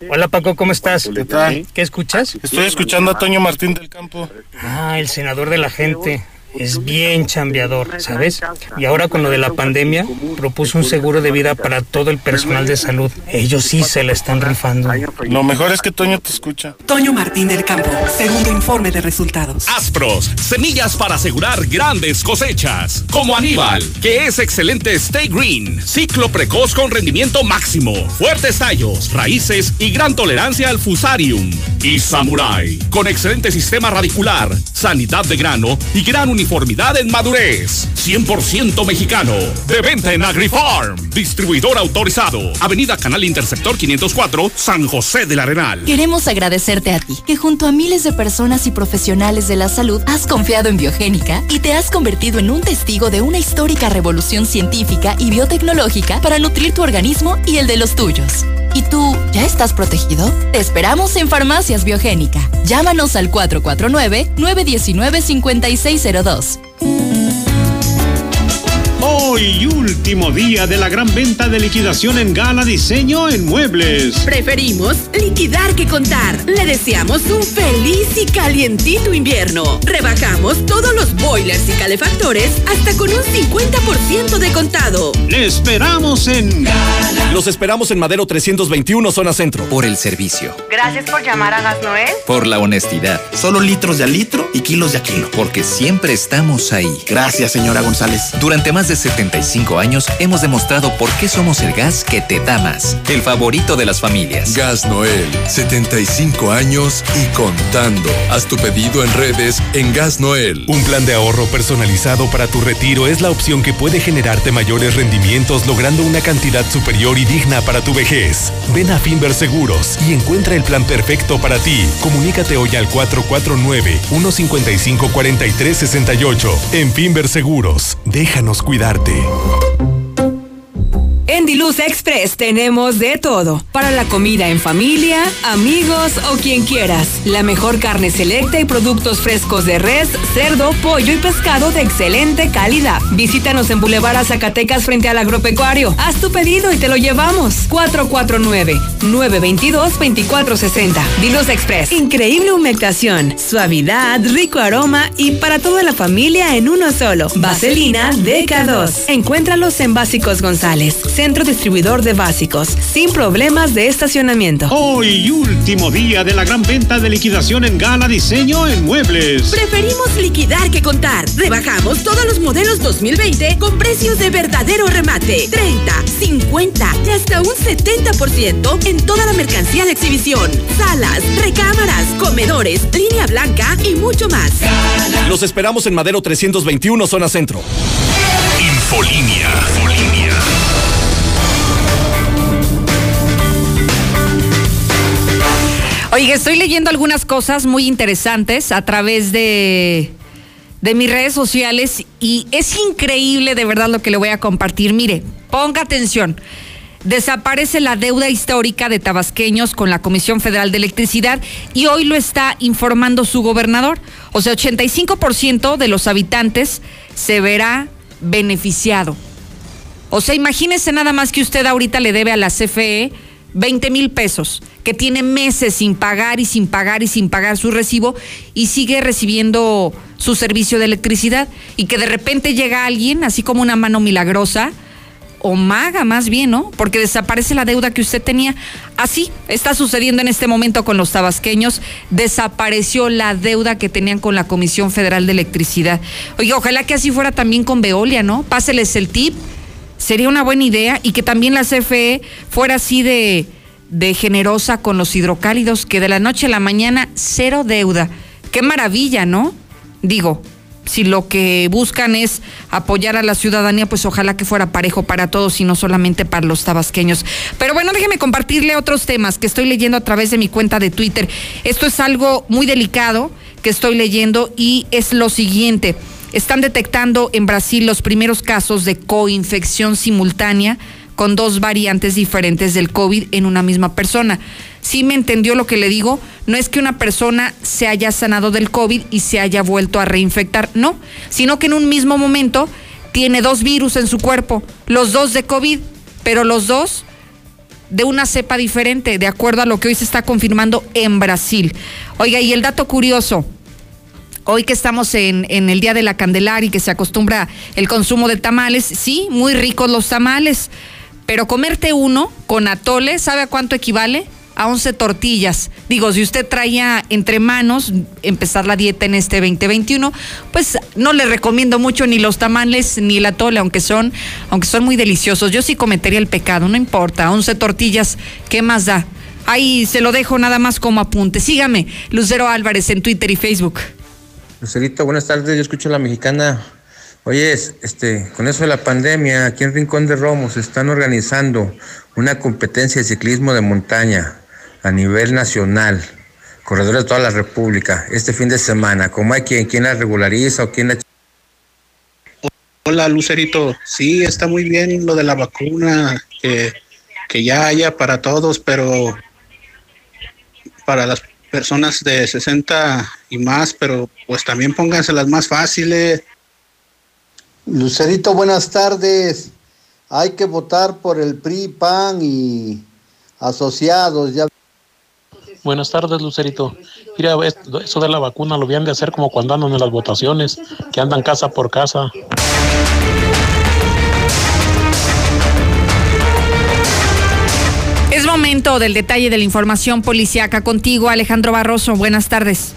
Speaker 35: Hola Paco, ¿cómo estás?
Speaker 36: ¿Qué tal?
Speaker 35: ¿Qué escuchas?
Speaker 36: Estoy escuchando a Toño Martín del Campo.
Speaker 35: Ah, el senador de la gente. Es bien chambeador, ¿sabes? Y ahora con lo de la pandemia, propuso un seguro de vida para todo el personal de salud. Ellos sí se la están rifando.
Speaker 36: Lo mejor es que Toño te escucha.
Speaker 44: Toño Martín del Campo, segundo informe de resultados.
Speaker 38: Aspros, semillas para asegurar grandes cosechas. Como Aníbal, que es excelente Stay Green. Ciclo precoz con rendimiento máximo. Fuertes tallos, raíces y gran tolerancia al fusarium. Y Samurai, con excelente sistema radicular, sanidad de grano y gran uniformidad en madurez. 100% mexicano. De venta en AgriFarm. Distribuidor autorizado. Avenida Canal Interceptor 504, San José del Arenal.
Speaker 40: Queremos agradecerte a ti, que junto a miles de personas y profesionales de la salud has confiado en Biogénica y te has convertido en un testigo de una histórica revolución científica y biotecnológica para nutrir tu organismo y el de los tuyos. ¿Y tú ya estás protegido? Te esperamos en Farmacias Biogénica. Llámanos al Plus.
Speaker 41: Hoy, último día de la gran venta de liquidación en Gala Diseño en Muebles.
Speaker 42: Preferimos liquidar que contar. Le deseamos un feliz y calientito invierno. Rebajamos todos los boilers y calefactores hasta con un 50% de contado.
Speaker 41: Le esperamos en
Speaker 38: Los esperamos en Madero 321, zona centro.
Speaker 45: Por el servicio.
Speaker 13: Gracias por llamar a Gas Noel.
Speaker 45: Por la honestidad.
Speaker 46: Solo litros de a litro y kilos de a kilo.
Speaker 45: Porque siempre estamos ahí.
Speaker 46: Gracias, señora González.
Speaker 45: Durante más de 75 años hemos demostrado por qué somos el gas que te da más. El favorito de las familias.
Speaker 47: Gas Noel, 75 años y contando. Haz tu pedido en redes en Gas Noel.
Speaker 29: Un plan de ahorro personalizado para tu retiro es la opción que puede generarte mayores rendimientos logrando una cantidad superior y digna para tu vejez. Ven a Finver Seguros y encuentra el plan perfecto para ti. Comunícate hoy al 449-155-4368. En Finver Seguros, déjanos cuidarte.
Speaker 48: En Diluz Express tenemos de todo. Para la comida en familia, amigos o quien quieras. La mejor carne selecta y productos frescos de res, cerdo, pollo y pescado de excelente calidad. Visítanos en Boulevard Zacatecas frente al agropecuario. Haz tu pedido y te lo llevamos. 449-922-2460. Diluz Express. Increíble humectación, suavidad, rico aroma y para toda la familia en uno solo. Vaselina DK2. Encuéntralos en Básicos González centro distribuidor de básicos, sin problemas de estacionamiento.
Speaker 41: Hoy, último día de la gran venta de liquidación en Gala Diseño en Muebles.
Speaker 42: Preferimos liquidar que contar. Rebajamos todos los modelos 2020 con precios de verdadero remate. 30, 50 y hasta un 70% en toda la mercancía de exhibición. Salas, recámaras, comedores, línea blanca y mucho más.
Speaker 38: Los esperamos en Madero 321, zona centro.
Speaker 10: Infolinia. Infolinia.
Speaker 1: Oiga, estoy leyendo algunas cosas muy interesantes a través de, de mis redes sociales y es increíble de verdad lo que le voy a compartir. Mire, ponga atención. Desaparece la deuda histórica de tabasqueños con la Comisión Federal de Electricidad y hoy lo está informando su gobernador. O sea, 85% de los habitantes se verá beneficiado. O sea, imagínese nada más que usted ahorita le debe a la CFE 20 mil pesos, que tiene meses sin pagar y sin pagar y sin pagar su recibo y sigue recibiendo su servicio de electricidad y que de repente llega alguien, así como una mano milagrosa, o maga más bien, ¿no? Porque desaparece la deuda que usted tenía. Así está sucediendo en este momento con los tabasqueños. Desapareció la deuda que tenían con la Comisión Federal de Electricidad. Oiga, ojalá que así fuera también con Veolia, ¿no? Páseles el tip sería una buena idea y que también la CFE fuera así de, de generosa con los hidrocálidos, que de la noche a la mañana cero deuda. Qué maravilla, ¿no? Digo, si lo que buscan es apoyar a la ciudadanía, pues ojalá que fuera parejo para todos y no solamente para los tabasqueños. Pero bueno, déjeme compartirle otros temas que estoy leyendo a través de mi cuenta de Twitter. Esto es algo muy delicado que estoy leyendo y es lo siguiente. Están detectando en Brasil los primeros casos de coinfección simultánea con dos variantes diferentes del COVID en una misma persona. Si me entendió lo que le digo, no es que una persona se haya sanado del COVID y se haya vuelto a reinfectar, no, sino que en un mismo momento tiene dos virus en su cuerpo, los dos de COVID, pero los dos de una cepa diferente, de acuerdo a lo que hoy se está confirmando en Brasil. Oiga, y el dato curioso, Hoy que estamos en, el Día de la Candelaria y que se acostumbra el consumo de tamales, sí, muy ricos los tamales, pero comerte uno con atole, ¿sabe a cuánto equivale? A 11 tortillas. Digo, si usted traía entre manos empezar la dieta en este 2021, pues no le recomiendo mucho ni los tamales ni el atole, aunque son, aunque son muy deliciosos. Yo sí cometería el pecado, no importa. 11 tortillas, ¿qué más da? Ahí se lo dejo nada más como apunte. Sígame, Lucero Álvarez en Twitter y Facebook.
Speaker 49: Lucerito, buenas tardes, yo escucho a la mexicana. Oye, este, con eso de la pandemia, aquí en Rincón de Romos están organizando una competencia de ciclismo de montaña a nivel nacional, corredores de toda la República, este fin de semana. ¿Cómo hay quien, la regulariza o quien la...
Speaker 50: Hola, Lucerito. Sí, está muy bien lo de la vacuna, que, que ya haya para todos, pero para las personas de 60 y más, pero pues también pónganse las más fáciles.
Speaker 51: Lucerito, buenas tardes. Hay que votar por el PRI, PAN y asociados. Ya.
Speaker 52: Buenas tardes, Lucerito. Mira, eso de la vacuna lo habían de hacer como cuando andan en las votaciones, que andan casa por casa.
Speaker 1: Momento del detalle de la información policiaca contigo, Alejandro Barroso. Buenas tardes.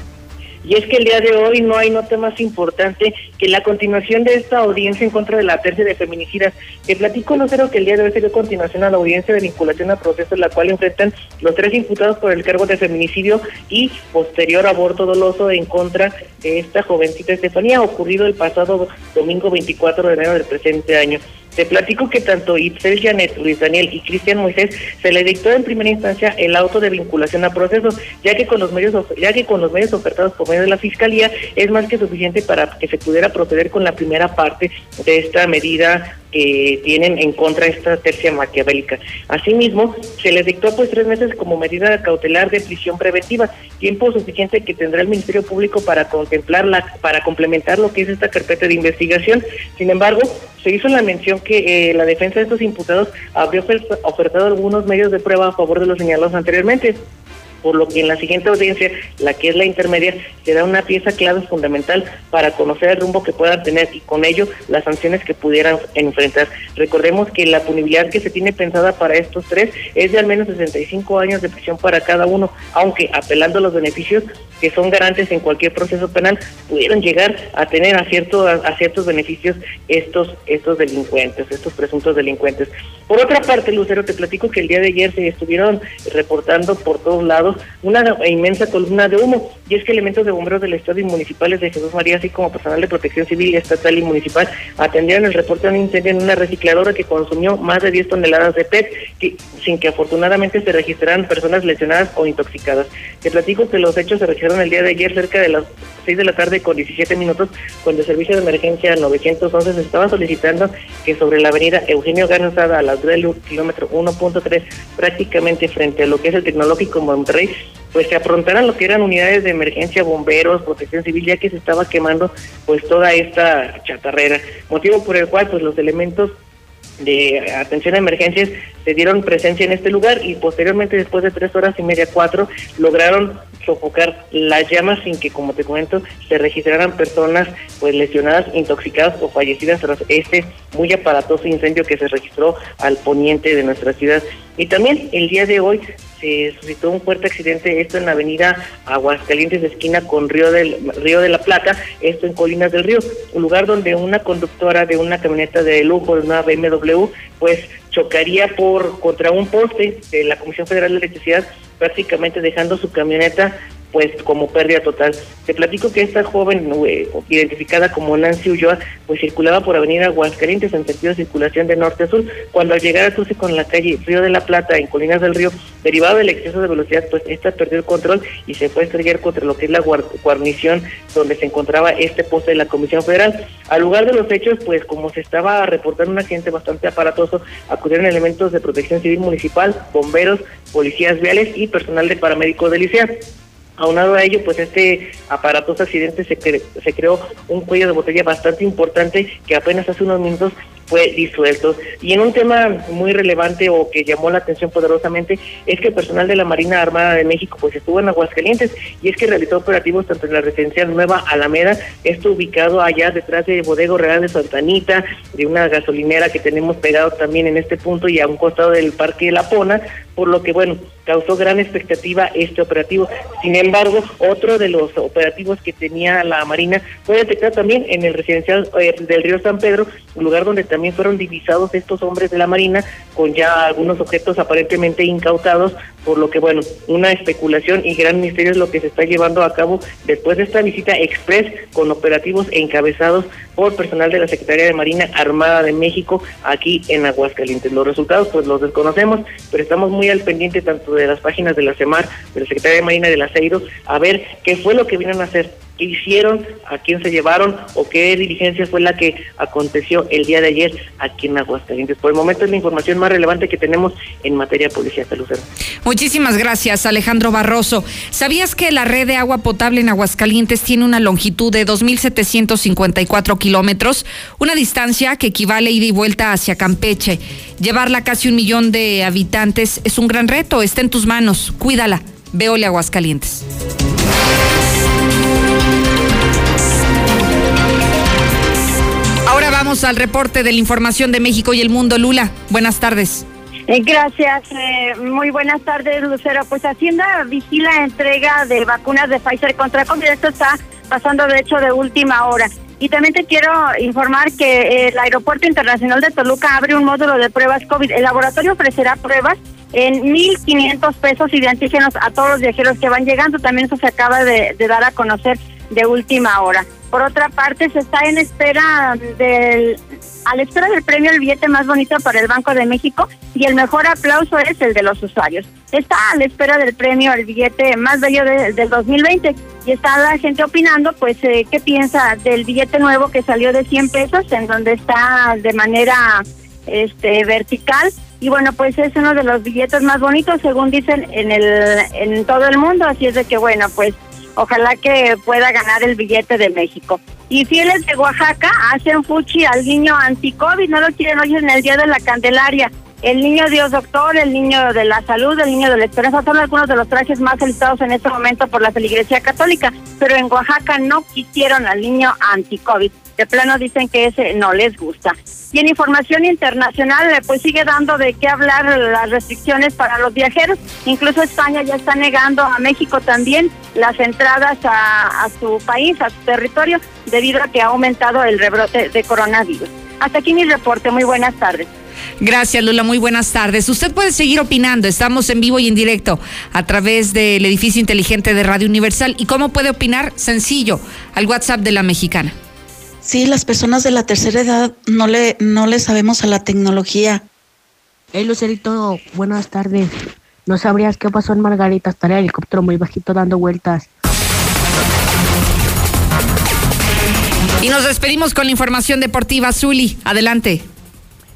Speaker 2: Y es que el día de hoy no hay nota más importante que la continuación de esta audiencia en contra de la tercia de feminicidas. Te platico, Lucero, que el día de hoy se dio continuación a la audiencia de vinculación a proceso, en la cual enfrentan los tres imputados por el cargo de feminicidio y posterior aborto doloso en contra de esta jovencita Estefanía, ocurrido el pasado domingo 24 de enero del presente año. Te platico que tanto Itzel Janet, Luis Daniel y Cristian Moisés se le dictó en primera instancia el auto de vinculación a proceso, ya que con los medios ya que con los medios ofertados por medio de la fiscalía es más que suficiente para que se pudiera proceder con la primera parte de esta medida que tienen en contra esta tercia maquiavélica. Asimismo, se les dictó pues tres meses como medida cautelar de prisión preventiva, tiempo suficiente que tendrá el Ministerio Público para contemplarla, para complementar lo que es esta carpeta de investigación. Sin embargo, se hizo la mención que eh, la defensa de estos imputados habría ofertado algunos medios de prueba a favor de los señalados anteriormente por lo que en la siguiente audiencia, la que es la intermedia, será una pieza clave fundamental para conocer el rumbo que puedan tener y con ello las sanciones que pudieran enfrentar. Recordemos que la punibilidad que se tiene pensada para estos tres es de al menos 65 años de prisión para cada uno, aunque apelando a los beneficios que son garantes en cualquier proceso penal, pudieron llegar a tener a, cierto, a, ciertos beneficios estos, estos delincuentes, estos presuntos delincuentes. Por otra parte, Lucero, te platico que el día de ayer se estuvieron reportando por todos lados una inmensa columna de humo. Y es que elementos de bomberos del Estado y municipales de Jesús María, así como personal de protección civil, estatal y municipal, atendieron el reporte de un incendio en una recicladora que consumió más de 10 toneladas de PET, sin que afortunadamente se registraran personas lesionadas o intoxicadas. Te platico que los hechos se registraron el día de ayer cerca de las 6 de la tarde con 17 minutos, cuando el servicio de emergencia 911 se estaba solicitando que sobre la avenida Eugenio Garnazada a la altura del kilómetro 1.3, prácticamente frente a lo que es el tecnológico Monterrey, pues se aprontaran lo que eran unidades de emergencia, bomberos, protección civil, ya que se estaba quemando pues toda esta chatarrera, motivo por el cual pues los elementos de atención a emergencias se dieron presencia en este lugar y posteriormente después de tres horas y media, cuatro, lograron sofocar las llamas sin que, como te comento, se registraran personas pues lesionadas, intoxicadas o fallecidas tras este muy aparatoso incendio que se registró al poniente de nuestra ciudad. Y también el día de hoy se suscitó un fuerte accidente, esto en la avenida Aguascalientes, de esquina con Río, del, Río de la Plata, esto en Colinas del Río, un lugar donde una conductora de una camioneta de lujo, de una BMW, pues chocaría por contra un poste de la Comisión Federal de Electricidad, prácticamente dejando su camioneta pues como pérdida total. Te platico que esta joven, eh, identificada como Nancy Ulloa, pues circulaba por Avenida Aguascalientes en sentido de circulación de norte a sur. Cuando al llegar a cruce con la calle Río de la Plata, en Colinas del Río, derivado del exceso de velocidad, pues esta perdió el control y se fue a estrellar contra lo que es la guarnición donde se encontraba este poste de la Comisión Federal. Al lugar de los hechos, pues como se estaba reportando un accidente bastante aparatoso, acudieron elementos de protección civil municipal, bomberos, policías viales y personal de paramédicos de Licea. Aunado a ello, pues este aparatoso accidente se, se creó un cuello de botella bastante importante que apenas hace unos minutos fue disuelto. Y en un tema muy relevante o que llamó la atención poderosamente es que el personal de la Marina Armada de México pues estuvo en Aguascalientes y es que realizó operativos tanto en la residencial Nueva Alameda, esto ubicado allá detrás de Bodego Real de Santanita, de una gasolinera que tenemos pegado también en este punto y a un costado del Parque de La Pona, por lo que bueno, causó gran expectativa este operativo. Sin embargo, otro de los operativos que tenía la Marina fue detectado también en el residencial eh, del río San Pedro, un lugar donde también fueron divisados estos hombres de la Marina con ya algunos objetos aparentemente incautados, por lo que, bueno, una especulación y gran misterio es lo que se está llevando a cabo después de esta visita express con operativos encabezados por personal de la Secretaría de Marina Armada de México aquí en Aguascalientes. Los resultados pues los desconocemos, pero estamos muy al pendiente tanto de las páginas de la CEMAR, de la Secretaría de Marina de la CEIRO, a ver qué fue lo que vinieron a hacer qué hicieron, a quién se llevaron o qué diligencia fue la que aconteció el día de ayer aquí en Aguascalientes. Por el momento es la información más relevante que tenemos en materia policial, Lucero.
Speaker 1: Muchísimas gracias, Alejandro Barroso. ¿Sabías que la red de agua potable en Aguascalientes tiene una longitud de 2.754 kilómetros? Una distancia que equivale ida y vuelta hacia Campeche. Llevarla a casi un millón de habitantes es un gran reto. Está en tus manos. Cuídala. Veole Aguascalientes. Vamos al reporte de la información de México y el mundo. Lula, buenas tardes.
Speaker 3: Eh, gracias, eh, muy buenas tardes, Lucero. Pues Hacienda vigila entrega de vacunas de Pfizer contra COVID. Esto está pasando de hecho de última hora. Y también te quiero informar que el Aeropuerto Internacional de Toluca abre un módulo de pruebas COVID. El laboratorio ofrecerá pruebas en 1.500 pesos y de antígenos a todos los viajeros que van llegando. También eso se acaba de dar a conocer de última hora. Por otra parte, se está en espera del, a la espera del premio el billete más bonito para el Banco de México y el mejor aplauso es el de los usuarios. Está a la espera del premio el billete más bello del 2020 y está la gente opinando, pues, eh, qué piensa del billete nuevo que salió de 100 pesos, en donde está de manera este vertical y bueno, pues es uno de los billetes más bonitos según dicen en el en todo el mundo, así es de que bueno, pues Ojalá que pueda ganar el billete de México. Y fieles de Oaxaca hacen fuchi al niño anti-COVID, no lo quieren hoy en el Día de la Candelaria. El niño Dios Doctor, el niño de la salud, el niño de la esperanza son algunos de los trajes más solicitados en este momento por la feligresía católica, pero en Oaxaca no quisieron al niño anti-COVID. De plano dicen que ese no les gusta. Y en información internacional, eh, pues sigue dando de qué hablar las restricciones para los viajeros. Incluso España ya está negando a México también las entradas a, a su país, a su territorio, debido a que ha aumentado el rebrote de coronavirus. Hasta aquí mi reporte. Muy buenas tardes.
Speaker 1: Gracias, Lula. Muy buenas tardes. Usted puede seguir opinando. Estamos en vivo y en directo a través del edificio inteligente de Radio Universal. ¿Y cómo puede opinar? Sencillo, al WhatsApp de la mexicana.
Speaker 37: Sí, las personas de la tercera edad no le, no le sabemos a la tecnología.
Speaker 53: Hey, Lucerito, buenas tardes. ¿No sabrías qué pasó en Margarita? Estaría el helicóptero muy bajito dando vueltas.
Speaker 1: Y nos despedimos con la información deportiva. Zuli, adelante.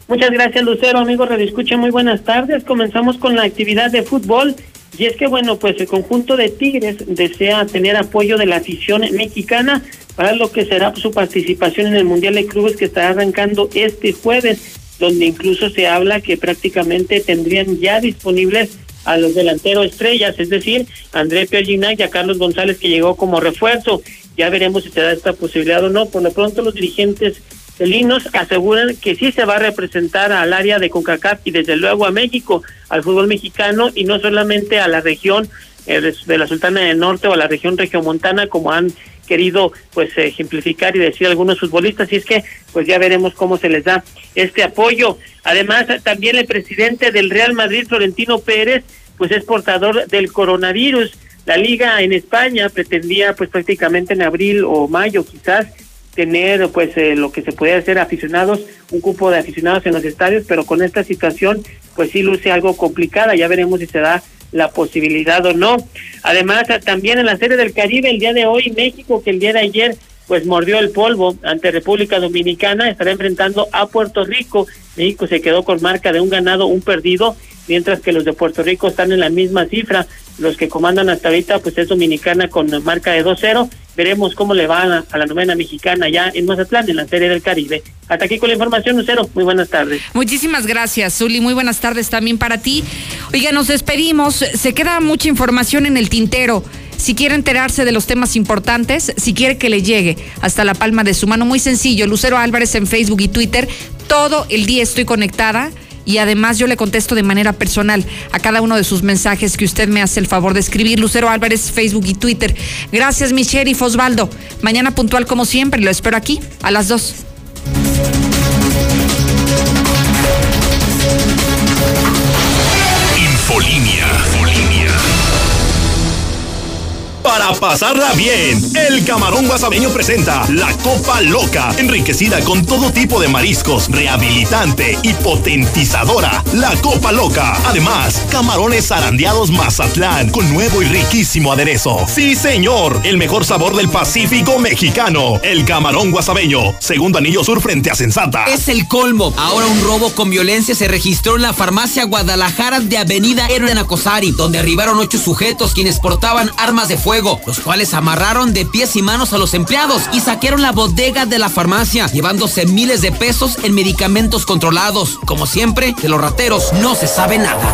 Speaker 54: Muchas gracias, Lucero. Amigos, redescucha, muy buenas tardes. Comenzamos con la actividad de fútbol. Y es que, bueno, pues el conjunto de Tigres desea tener apoyo de la afición mexicana para lo que será su participación en el Mundial de Clubes que estará arrancando este jueves, donde incluso se habla que prácticamente tendrían ya disponibles a los delanteros estrellas, es decir, André Pierre y a Carlos González que llegó como refuerzo. Ya veremos si se da esta posibilidad o no. Por lo pronto los dirigentes felinos aseguran que sí se va a representar al área de CONCACAF y desde luego a México, al fútbol mexicano y no solamente a la región eh, de la Sultana del Norte o a la región regiomontana como han querido pues ejemplificar y decir algunos futbolistas y es que pues ya veremos cómo se les da este apoyo. Además también el presidente del Real Madrid Florentino Pérez pues es portador del coronavirus. La liga en España pretendía pues prácticamente en abril o mayo quizás tener pues eh, lo que se puede hacer aficionados, un cupo de aficionados en los estadios, pero con esta situación pues sí luce algo complicada, ya veremos si se da la posibilidad o no. Además, también en la serie del Caribe, el día de hoy, México, que el día de ayer pues mordió el polvo ante República Dominicana, estará enfrentando a Puerto Rico. México se quedó con marca de un ganado, un perdido, mientras que los de Puerto Rico están en la misma cifra. Los que comandan hasta ahorita pues es Dominicana con marca de 2-0 Veremos cómo le va a, la novena mexicana ya en Mazatlán, en la Serie del Caribe. Hasta aquí con la información, Lucero. Muy buenas tardes.
Speaker 1: Muchísimas gracias, Zuli. Muy buenas tardes también para ti. Oiga, nos despedimos. Se queda mucha información en el tintero. Si quiere enterarse de los temas importantes, si quiere que le llegue hasta la palma de su mano, muy sencillo, Lucero Álvarez en Facebook y Twitter, todo el día estoy conectada y además yo le contesto de manera personal a cada uno de sus mensajes que usted me hace el favor de escribir. Lucero Álvarez, Facebook y Twitter. Gracias, mi sheriff Osvaldo. Mañana puntual como siempre, lo espero aquí a las
Speaker 38: 2. pasarla bien. El camarón guasabeño presenta la Copa Loca, enriquecida con todo tipo de mariscos, rehabilitante y potentizadora. La Copa Loca. Además, camarones zarandeados Mazatlán con nuevo y riquísimo aderezo. Sí, señor, el mejor sabor del Pacífico mexicano. El camarón guasabeño, segundo anillo sur frente a Sensata.
Speaker 55: Es el colmo. Ahora un robo con violencia se registró en la farmacia Guadalajara de Avenida Hernán Acosari, donde arribaron ocho sujetos quienes portaban armas de fuego los cuales amarraron de pies y manos a los empleados y saquearon la bodega de la farmacia, llevándose miles de pesos en medicamentos controlados. Como siempre, de los rateros no se sabe nada.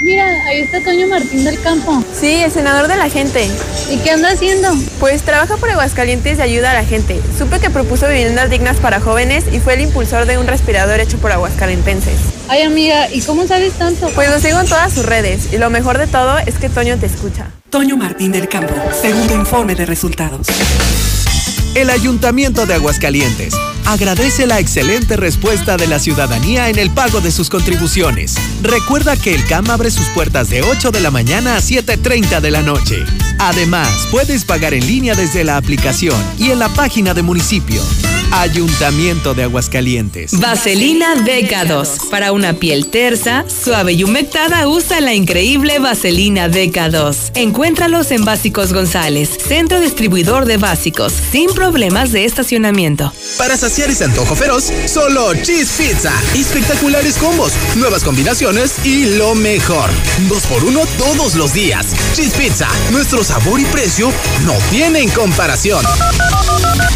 Speaker 56: Mira, ahí está Toño Martín del Campo.
Speaker 13: Sí, el senador de la gente.
Speaker 56: ¿Y qué anda haciendo?
Speaker 13: Pues trabaja por Aguascalientes y ayuda a la gente. Supe que propuso viviendas dignas para jóvenes y fue el impulsor de un respirador hecho por aguascalentenses.
Speaker 56: Ay, amiga, ¿y cómo sabes tanto?
Speaker 13: Pues lo sigo en todas sus redes y lo mejor de todo es que Toño te escucha.
Speaker 57: Toño Martín del Campo, segundo informe de resultados.
Speaker 58: El Ayuntamiento de Aguascalientes agradece la excelente respuesta de la ciudadanía en el pago de sus contribuciones. Recuerda que el CAM abre sus puertas de 8 de la mañana a 7.30 de la noche. Además, puedes pagar en línea desde la aplicación y en la página de municipio. Ayuntamiento de Aguascalientes.
Speaker 48: Vaselina DK2. Para una piel tersa, suave y humectada, usa la increíble Vaselina DK2. Encuéntralos en Básicos González, centro distribuidor de básicos, sin problemas de estacionamiento.
Speaker 59: Para saciar ese antojo feroz, solo Cheese Pizza. Espectaculares combos, nuevas combinaciones y lo mejor. Dos por uno todos los días. Cheese Pizza, nuestro sabor y precio no tienen comparación.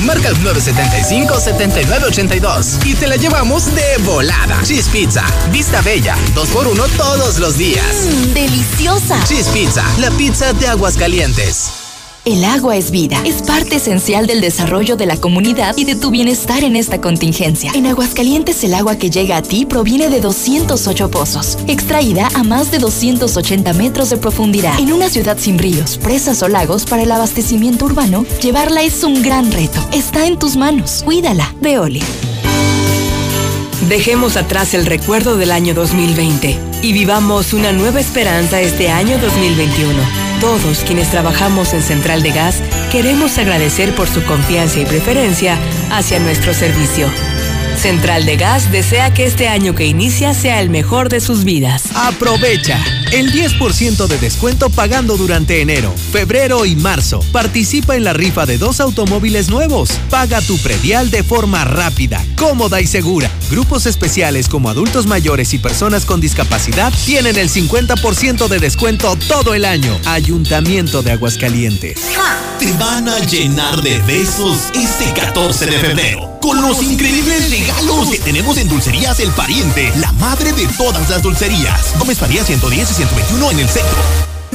Speaker 59: Marca el 975 7982 y te la llevamos de volada. Cheese Pizza, Vista Bella, 2x1 todos los días.
Speaker 40: Mmm, deliciosa.
Speaker 59: Cheese Pizza, la pizza de aguas calientes.
Speaker 40: El agua es vida, es parte esencial del desarrollo de la comunidad y de tu bienestar en esta contingencia. En Aguascalientes el agua que llega a ti proviene de 208 pozos, extraída a más de 280 metros de profundidad. En una ciudad sin ríos, presas o lagos para el abastecimiento urbano, llevarla es un gran reto. Está en tus manos. Cuídala. Veolia.
Speaker 48: Dejemos atrás el recuerdo del año 2020 y vivamos una nueva esperanza este año 2021. Todos quienes trabajamos en Central de Gas queremos agradecer por su confianza y preferencia hacia nuestro servicio. Central de Gas desea que este año que inicia sea el mejor de sus vidas.
Speaker 58: Aprovecha el 10% de descuento pagando durante enero, febrero y marzo. Participa en la rifa de dos automóviles nuevos. Paga tu predial de forma rápida, cómoda y segura. Grupos especiales como adultos mayores y personas con discapacidad tienen el 50% de descuento todo el año. Ayuntamiento de Aguascalientes.
Speaker 60: Te van a llenar de besos este 14 de febrero con los increíbles regalos que tenemos en Dulcerías El Pariente, la madre de todas las dulcerías. Gómez Faría 110 y 121 en el centro.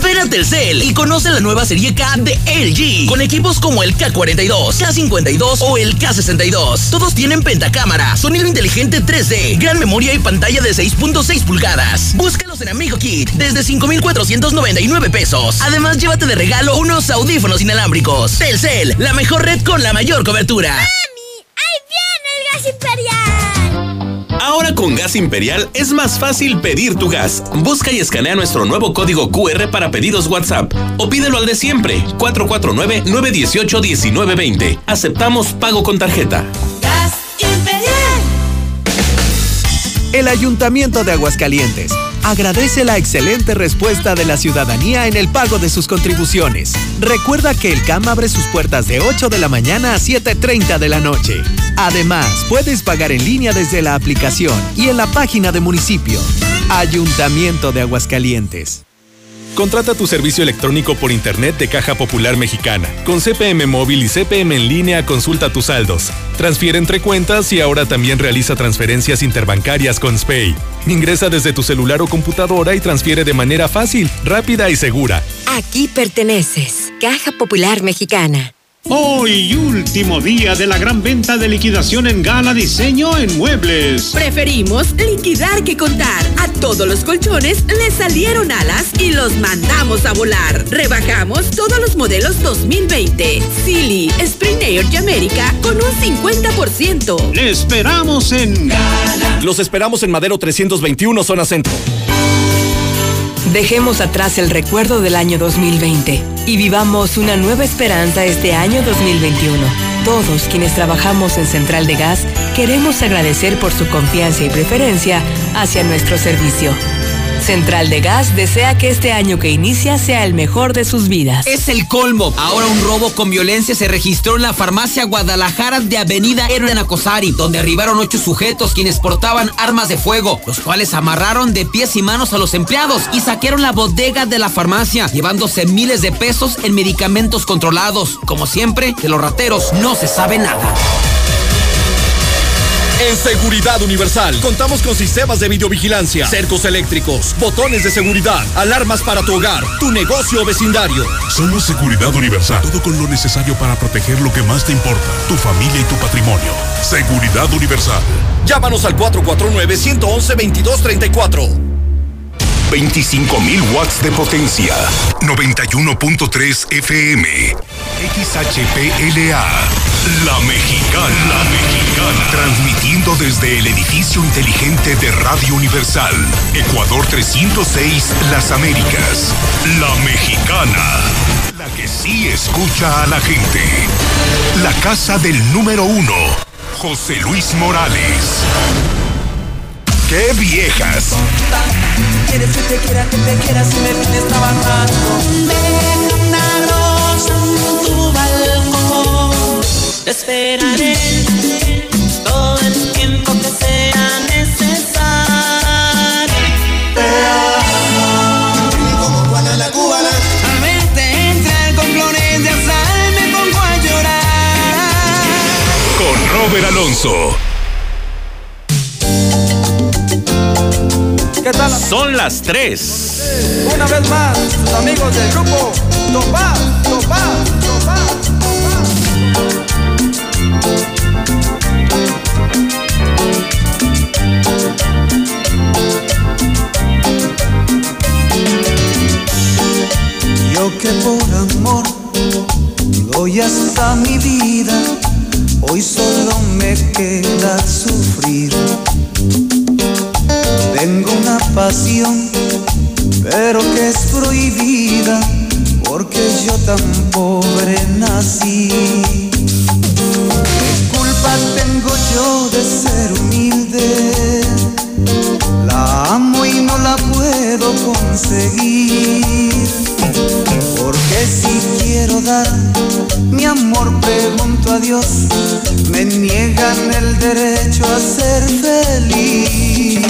Speaker 60: Ven a Telcel y conoce la nueva serie K de LG con equipos como el K42, K52 o el K62. Todos tienen pentacámara, sonido inteligente 3D, gran memoria y pantalla de 6.6 pulgadas. Búscalos en Amigo Kit desde 5.499 pesos. Además, llévate de regalo unos audífonos inalámbricos. Telcel, la mejor red con la mayor cobertura.
Speaker 41: Con Gas Imperial es más fácil pedir tu gas. Busca y escanea nuestro nuevo código QR para pedidos WhatsApp o pídelo al de siempre 449-918-1920. Aceptamos pago con tarjeta.
Speaker 61: Gas Imperial.
Speaker 58: El Ayuntamiento de Aguascalientes agradece la excelente respuesta de la ciudadanía en el pago de sus contribuciones. Recuerda que el CAM abre sus puertas de 8 de la mañana a 7.30 de la noche. Además, puedes pagar en línea desde la aplicación y en la página de municipio. Ayuntamiento de Aguascalientes.
Speaker 29: Contrata tu servicio electrónico por Internet de Caja Popular Mexicana. Con CPM Móvil y CPM en línea consulta tus saldos. Transfiere entre cuentas y ahora también realiza transferencias interbancarias con SPAY. Ingresa desde tu celular o computadora y transfiere de manera fácil, rápida y segura.
Speaker 62: Aquí perteneces. Caja Popular Mexicana.
Speaker 41: Hoy, último día de la gran venta de liquidación en Gala Diseño en Muebles.
Speaker 42: Preferimos liquidar que contar. A todos los colchones les salieron alas y los mandamos a volar. Rebajamos todos los modelos 2020. Silly, Spring Air y América con un 50%.
Speaker 41: Le esperamos en
Speaker 63: Gala. Los esperamos en Madero 321, zona centro.
Speaker 48: Dejemos atrás el recuerdo del año 2020 y vivamos una nueva esperanza este año 2021. Todos quienes trabajamos en Central de Gas queremos agradecer por su confianza y preferencia hacia nuestro servicio. Central de Gas desea que este año que inicia sea el mejor de sus vidas.
Speaker 55: Es el colmo. Ahora un robo con violencia se registró en la farmacia Guadalajara de Avenida Hernán Acosari, donde arribaron ocho sujetos quienes portaban armas de fuego, los cuales amarraron de pies y manos a los empleados y saquearon la bodega de la farmacia, llevándose miles de pesos en medicamentos controlados. Como siempre, de los rateros no se sabe nada.
Speaker 38: En Seguridad Universal contamos con sistemas de videovigilancia, cercos eléctricos, botones de seguridad, alarmas para tu hogar, tu negocio o vecindario.
Speaker 64: Somos Seguridad Universal, todo con lo necesario para proteger lo que más te importa, tu familia y tu patrimonio. Seguridad Universal.
Speaker 38: Llámanos al 449-111-2234.
Speaker 10: 25.000 watts de potencia. 91.3 FM. XHPLA. La Mexicana. La Mexicana. Transmitiendo desde el edificio inteligente de Radio Universal. Ecuador 306, Las Américas. La Mexicana. La que sí escucha a la gente. La casa del número uno. José Luis Morales. ¡Qué viejas!
Speaker 43: Quieres que te quiera, que te quiera si me tienes trabajando. Te esperaré todo el tiempo que sea necesario. Te amo. como Juana la cubana. Al verte entrar con flores de azar me pongo a llorar.
Speaker 10: Con Robert Alonso.
Speaker 43: ¿Qué tal?
Speaker 10: Son las 3.
Speaker 43: Una vez más, sus amigos del grupo Topa, Topa, Topa. Yo que por amor doy hasta mi vida, hoy solo me queda sufrir. Tengo una pasión, pero que es prohibida, porque yo tan pobre nací. ¿Qué culpa tengo yo de ser humilde? La amo y no la puedo conseguir. Porque si quiero dar mi amor, pregunto a Dios, me niegan el derecho a ser feliz.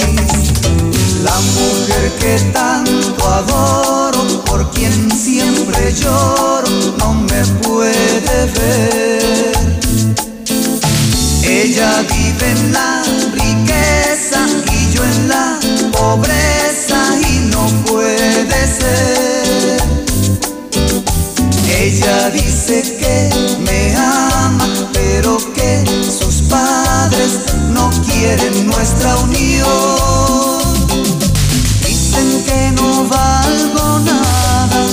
Speaker 43: La mujer que tanto adoro, por quien siempre lloro, no me puede ver. Ella vive en la riqueza y yo en la pobreza y no puede ser. Ella dice que me ama, pero que sus padres no quieren nuestra unión. Dicen que no valgo nada,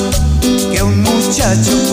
Speaker 43: que un muchacho